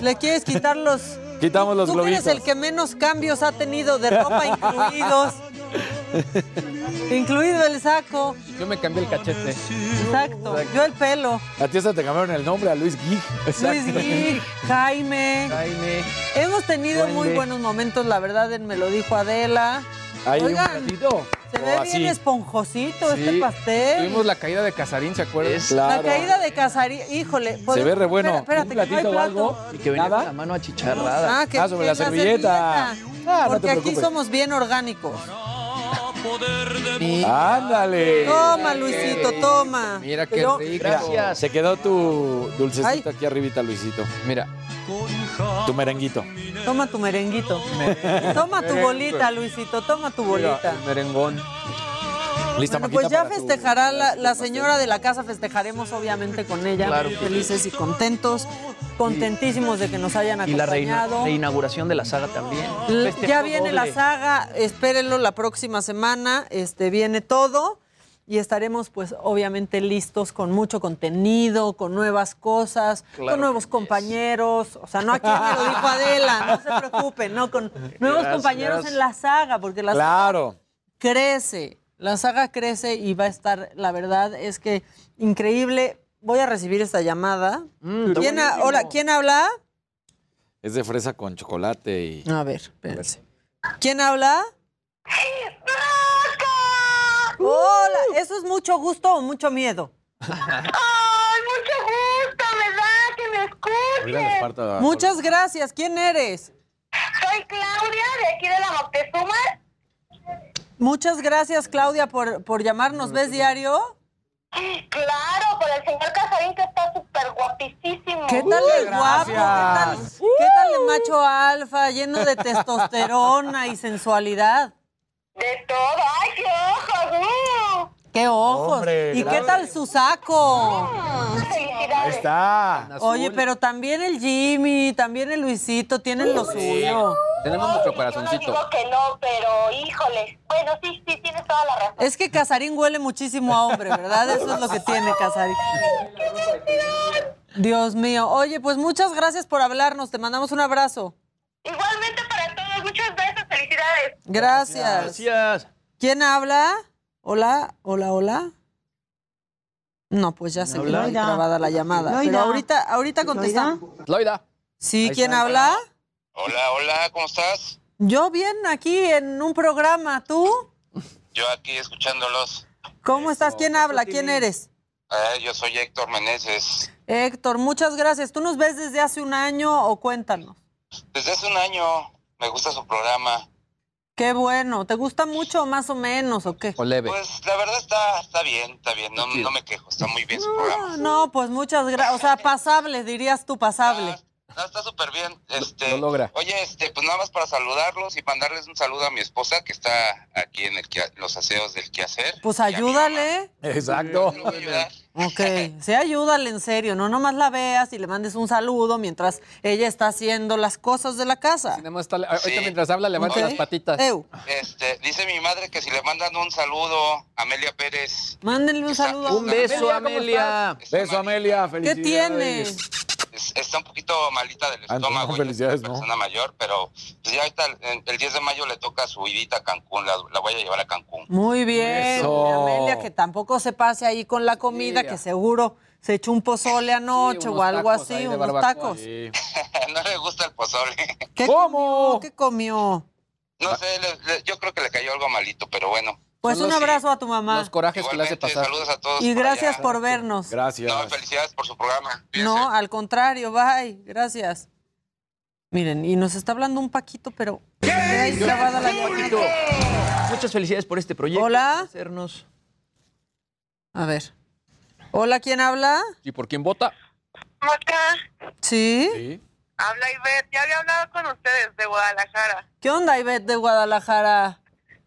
Le quieres quitar los. *laughs* Quitamos los Tú que globitos. eres el que menos cambios ha tenido de ropa *laughs* incluidos. Incluido el saco. Yo me cambié el cachete. Exacto. Yo el pelo. A ti hasta te cambiaron el nombre a Luis Gui. Luis Gui, Jaime. Jaime. Hemos tenido muy buenos momentos, la verdad, en Me lo dijo Adela. Ahí un Oigan, ratito. Se ve así. bien esponjosito este pastel. Tuvimos la caída de Casarín, ¿se acuerdan? La caída de Casarín, híjole. Se ve re bueno. Espera, espérate, un que no hay platito o algo. Y que venía con la mano achicharrada. Ah, que, Ah, sobre que la servilleta. Ah, no te Porque aquí somos bien orgánicos. Ándale. Toma, Luisito, toma. Mira qué Pero- rico. Mira, se quedó tu dulcecito Ay. aquí arribita, Luisito. Mira, Tu merenguito. Toma tu merenguito. Toma tu bolita, Luisito, toma tu bolita. el merengón. Lista, Bueno, pues ya tu- festejará la, la señora de la casa, festejaremos obviamente con ella, Claro sí. felices y contentos, contentísimos de que nos hayan Y la reina- acompañado. reinauguración de la saga también. L- Festejo Ya viene la saga, espérenlo la próxima semana, este viene todo y estaremos pues obviamente listos con mucho contenido, con nuevas cosas, Claro con nuevos compañeros, o sea, no aquí me lo dijo Adela, no se preocupen, no con *laughs* nuevos Gracias. compañeros en la saga, porque la saga Claro. crece, la saga crece y va a estar, la verdad es que increíble. voy a recibir esta llamada. está ¿Quién hola, ¿quién habla? Es de fresa con chocolate y. A ver, espérense. ¿Quién habla? Hola, ¿eso es mucho gusto o mucho miedo? ¡Ay, mucho gusto! ¿Verdad? Que me escuches. Muchas gracias. ¿Quién eres? Soy Claudia, de aquí de la Moctezuma. Muchas gracias, Claudia, por, por llamarnos. ¿Ves diario? Claro, por el señor Casarín que está súper guapísimo. ¿Qué tal el guapo? ¿Qué tal, ¿Qué tal el macho alfa, lleno de testosterona y sensualidad? De todo. ¡Ay, qué ojos! ¡uh! ¡Qué ojos! Hombre, ¿Y qué gracias. tal su saco? ¡Felicidades! está. Oye, pero también el Jimmy, también el Luisito tienen lo suyo. Tenemos nuestro Yo corazoncito. no digo que no, pero híjole. Bueno, sí, sí, tienes toda la razón. Es que Casarín huele muchísimo a hombre, ¿verdad? Eso es lo que tiene Casarín. Dios mío. Oye, pues muchas gracias por hablarnos. Te mandamos un abrazo. Igualmente para todos, muchos besos, felicidades. Gracias. Gracias. ¿Quién habla? Hola, hola, hola. No, pues ya se quedó ahí Loida. grabada la llamada. Loida. Pero ahorita, ahorita contestamos. Loida. Sí, ¿quién habla? Hola, hola, ¿cómo estás? Yo bien aquí en un programa. ¿Tú? Yo aquí escuchándolos. ¿Cómo estás? ¿Quién habla? ¿Quién eres? Eh, yo soy Héctor Meneses. Héctor, muchas gracias. ¿Tú nos ves desde hace un año o cuéntanos? Desde hace un año me gusta su programa. Qué bueno. ¿Te gusta mucho o más o menos o qué? O leve. Pues la verdad está, está bien, está bien, no, no me quejo, está muy bien su programa. Ah, No, pues muchas gracias. O sea, pasable, dirías tú, pasable. No, está súper bien. Este, Lo logra. Oye, este, pues nada más para saludarlos y mandarles un saludo a mi esposa que está aquí en el los aseos del quehacer. Pues ayúdale. Exacto. Ok, sí, ayúdale en serio, no nomás la veas y le mandes un saludo mientras ella está haciendo las cosas de la casa. Nada más está- ahorita mientras habla, levanta Ok. las patitas. Este, dice mi madre que si le mandan un saludo a Amelia Pérez. mándenle un saludo. a Un beso, Amelia. Beso, Amelia. ¿Qué Felicidades. tiene? Es- está un poquito malita del Ah, estómago. felicidades, es una ¿no? persona mayor, pero pues ya ahorita el, el 10 de mayo le toca su idita a Cancún, la, la voy a llevar a Cancún. Muy bien, Eso. Amelia, que tampoco se pase ahí con la comida, Sí. que seguro se echó un pozole anoche o algo así, unos barbacoa. tacos. *laughs* no le gusta el pozole. ¿Qué comió? ¿Qué comió? No sé, le- le- yo creo que le cayó algo malito, pero bueno. Pues un abrazo a tu mamá. Los corajes que le hace pasar. Saludos a todos. Y por gracias allá. por vernos. Gracias. No, felicidades por su programa. No, al contrario, bye. Gracias. Miren, y nos está hablando un Paquito, pero queda ahí grabada la. Muchas felicidades por este proyecto. Hola. Hacernos. A ver. Hola, ¿quién habla? ¿Y por quién vota? Acá, ¿Sí? habla Ivette. Ya había hablado con ustedes de Guadalajara. ¿Qué onda, Ivette de Guadalajara?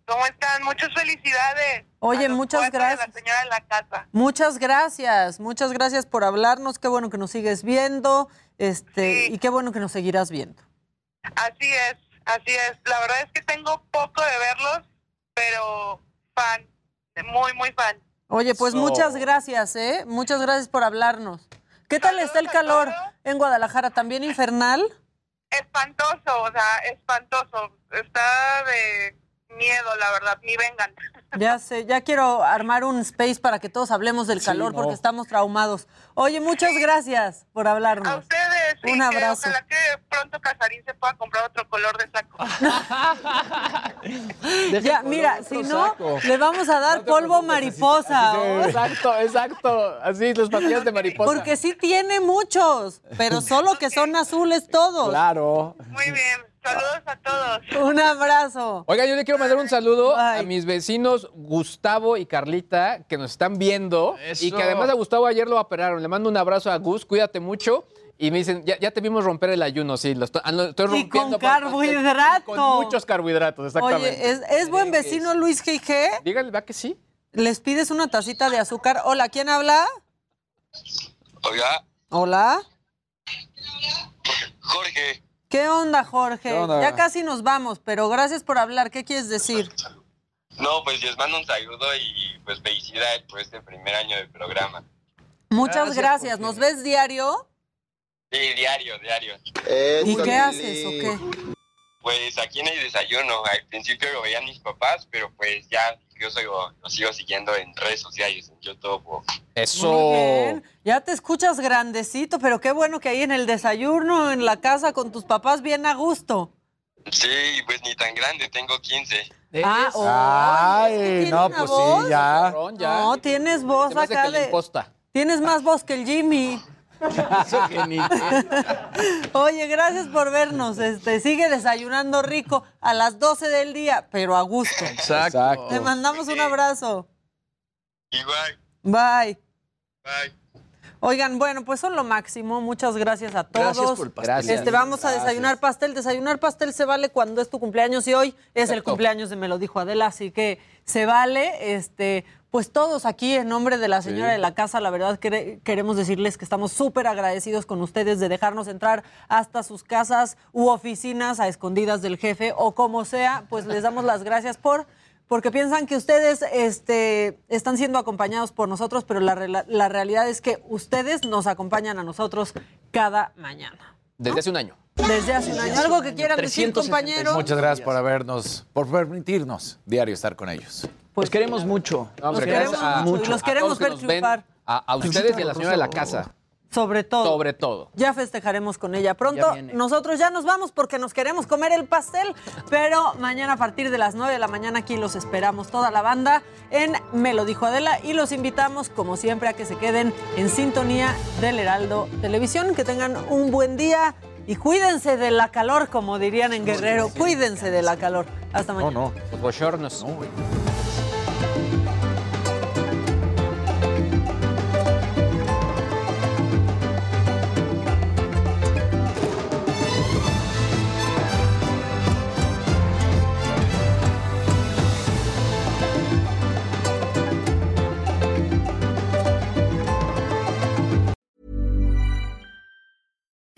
¿Cómo están? Muchas felicidades. Oye, muchas gracias. La señora de la casa. Muchas gracias, muchas gracias por hablarnos. Qué bueno que nos sigues viendo, este, y qué bueno que nos seguirás viendo. Así es, así es. La verdad es que tengo poco de verlos, pero fan, muy, muy fan. Oye, pues So- muchas gracias, ¿eh? Muchas gracias por hablarnos. ¿Qué tal está el calor en Guadalajara? ¿También infernal? Espantoso, o sea, espantoso. Está de miedo, la verdad, ni vengan. *laughs* Ya sé, ya quiero armar un space para que todos hablemos del calor no. porque estamos traumados. Oye, muchas gracias por hablarnos. A ustedes, Un que abrazo. ojalá que pronto Casarín se pueda comprar otro color de saco. *laughs* Ya, mira, si no, le vamos a dar polvo mariposa. Exacto, exacto. Así, los pastillas de mariposa. Porque sí tiene muchos, pero solo que son azules todos. Claro. Muy bien, saludos a todos. Un abrazo. Oiga, yo le quiero mandar un saludo a mis vecinos Gustavo y Carlita que nos están viendo y que además a Gustavo ayer lo operaron. Le mando un abrazo a Gus, cuídate mucho. Y me dicen, ya, ya te vimos romper el ayuno, sí, lo estoy, ah, lo estoy Y con rompiendo. por- carbohidrato. Con muchos carbohidratos, exactamente. Oye, ¿es, es buen vecino Luis G.G.? Dígale, ¿va que sí? ¿Les pides una tacita de azúcar? Hola, ¿quién habla? Oiga, Hola. Jorge, ¿Qué onda, Jorge? ¿Qué onda? Ya casi nos vamos, pero gracias por hablar. ¿Qué quieres decir? No, pues les mando un saludo y pues felicidades por este primer año del programa. Muchas Gracias, gracias. ¿Nos ves diario? Sí, diario, diario. ¿Y qué haces o qué? Pues aquí en el desayuno, al principio lo veían mis papás, pero pues ya yo soy, lo sigo siguiendo en redes sociales, en YouTube. o- Muy bien. Ya te escuchas grandecito, pero qué bueno que ahí en el desayuno, en la casa con tus papás, bien a gusto. Sí, pues ni tan grande, tengo 15. Ah, oh, Ay, ¿tiene no, pues voz? sí, ya. No, tienes voz acá de... Tienes más voz que el Jimmy. Oye, gracias por vernos. Este, sigue desayunando rico a las 12 del día, pero a gusto. Exacto. Te mandamos un abrazo. Igual. Bye. Bye. Oigan, bueno, pues son lo máximo. Muchas gracias a todos. Gracias por el pastel. Gracias. Este, vamos a desayunar pastel. Desayunar pastel se vale cuando es tu cumpleaños y hoy es el cumpleaños de Me lo dijo Adela, así que se vale. Este, pues todos aquí en nombre de la señora de la casa, la verdad quere- queremos decirles que estamos súper agradecidos con ustedes de dejarnos entrar hasta sus casas u oficinas a escondidas del jefe o como sea, pues les damos las gracias por porque piensan que ustedes este, están siendo acompañados por nosotros, pero la, la realidad es que ustedes nos acompañan a nosotros cada mañana. Desde hace un año. Desde hace un año. ¿Algo que quieran decir, 365 compañeros? Muchas gracias por habernos, por permitirnos diario estar con ellos. Pues queremos mucho. No, Los queremos a- mucho y los queremos ver triunfar. A, a ustedes y a la señora de la casa. Sobre todo. Sobre todo. Ya festejaremos con ella. Pronto nosotros ya nos vamos porque nos queremos comer el pastel, pero mañana a partir de las 9 de la mañana aquí los esperamos toda la banda en Me lo dijo Adela y los invitamos como siempre a que se queden en sintonía del Heraldo Televisión, que tengan un buen día y cuídense de la calor, como dirían en Guerrero, cuídense de la calor. Hasta mañana. No, no. Los bochornos.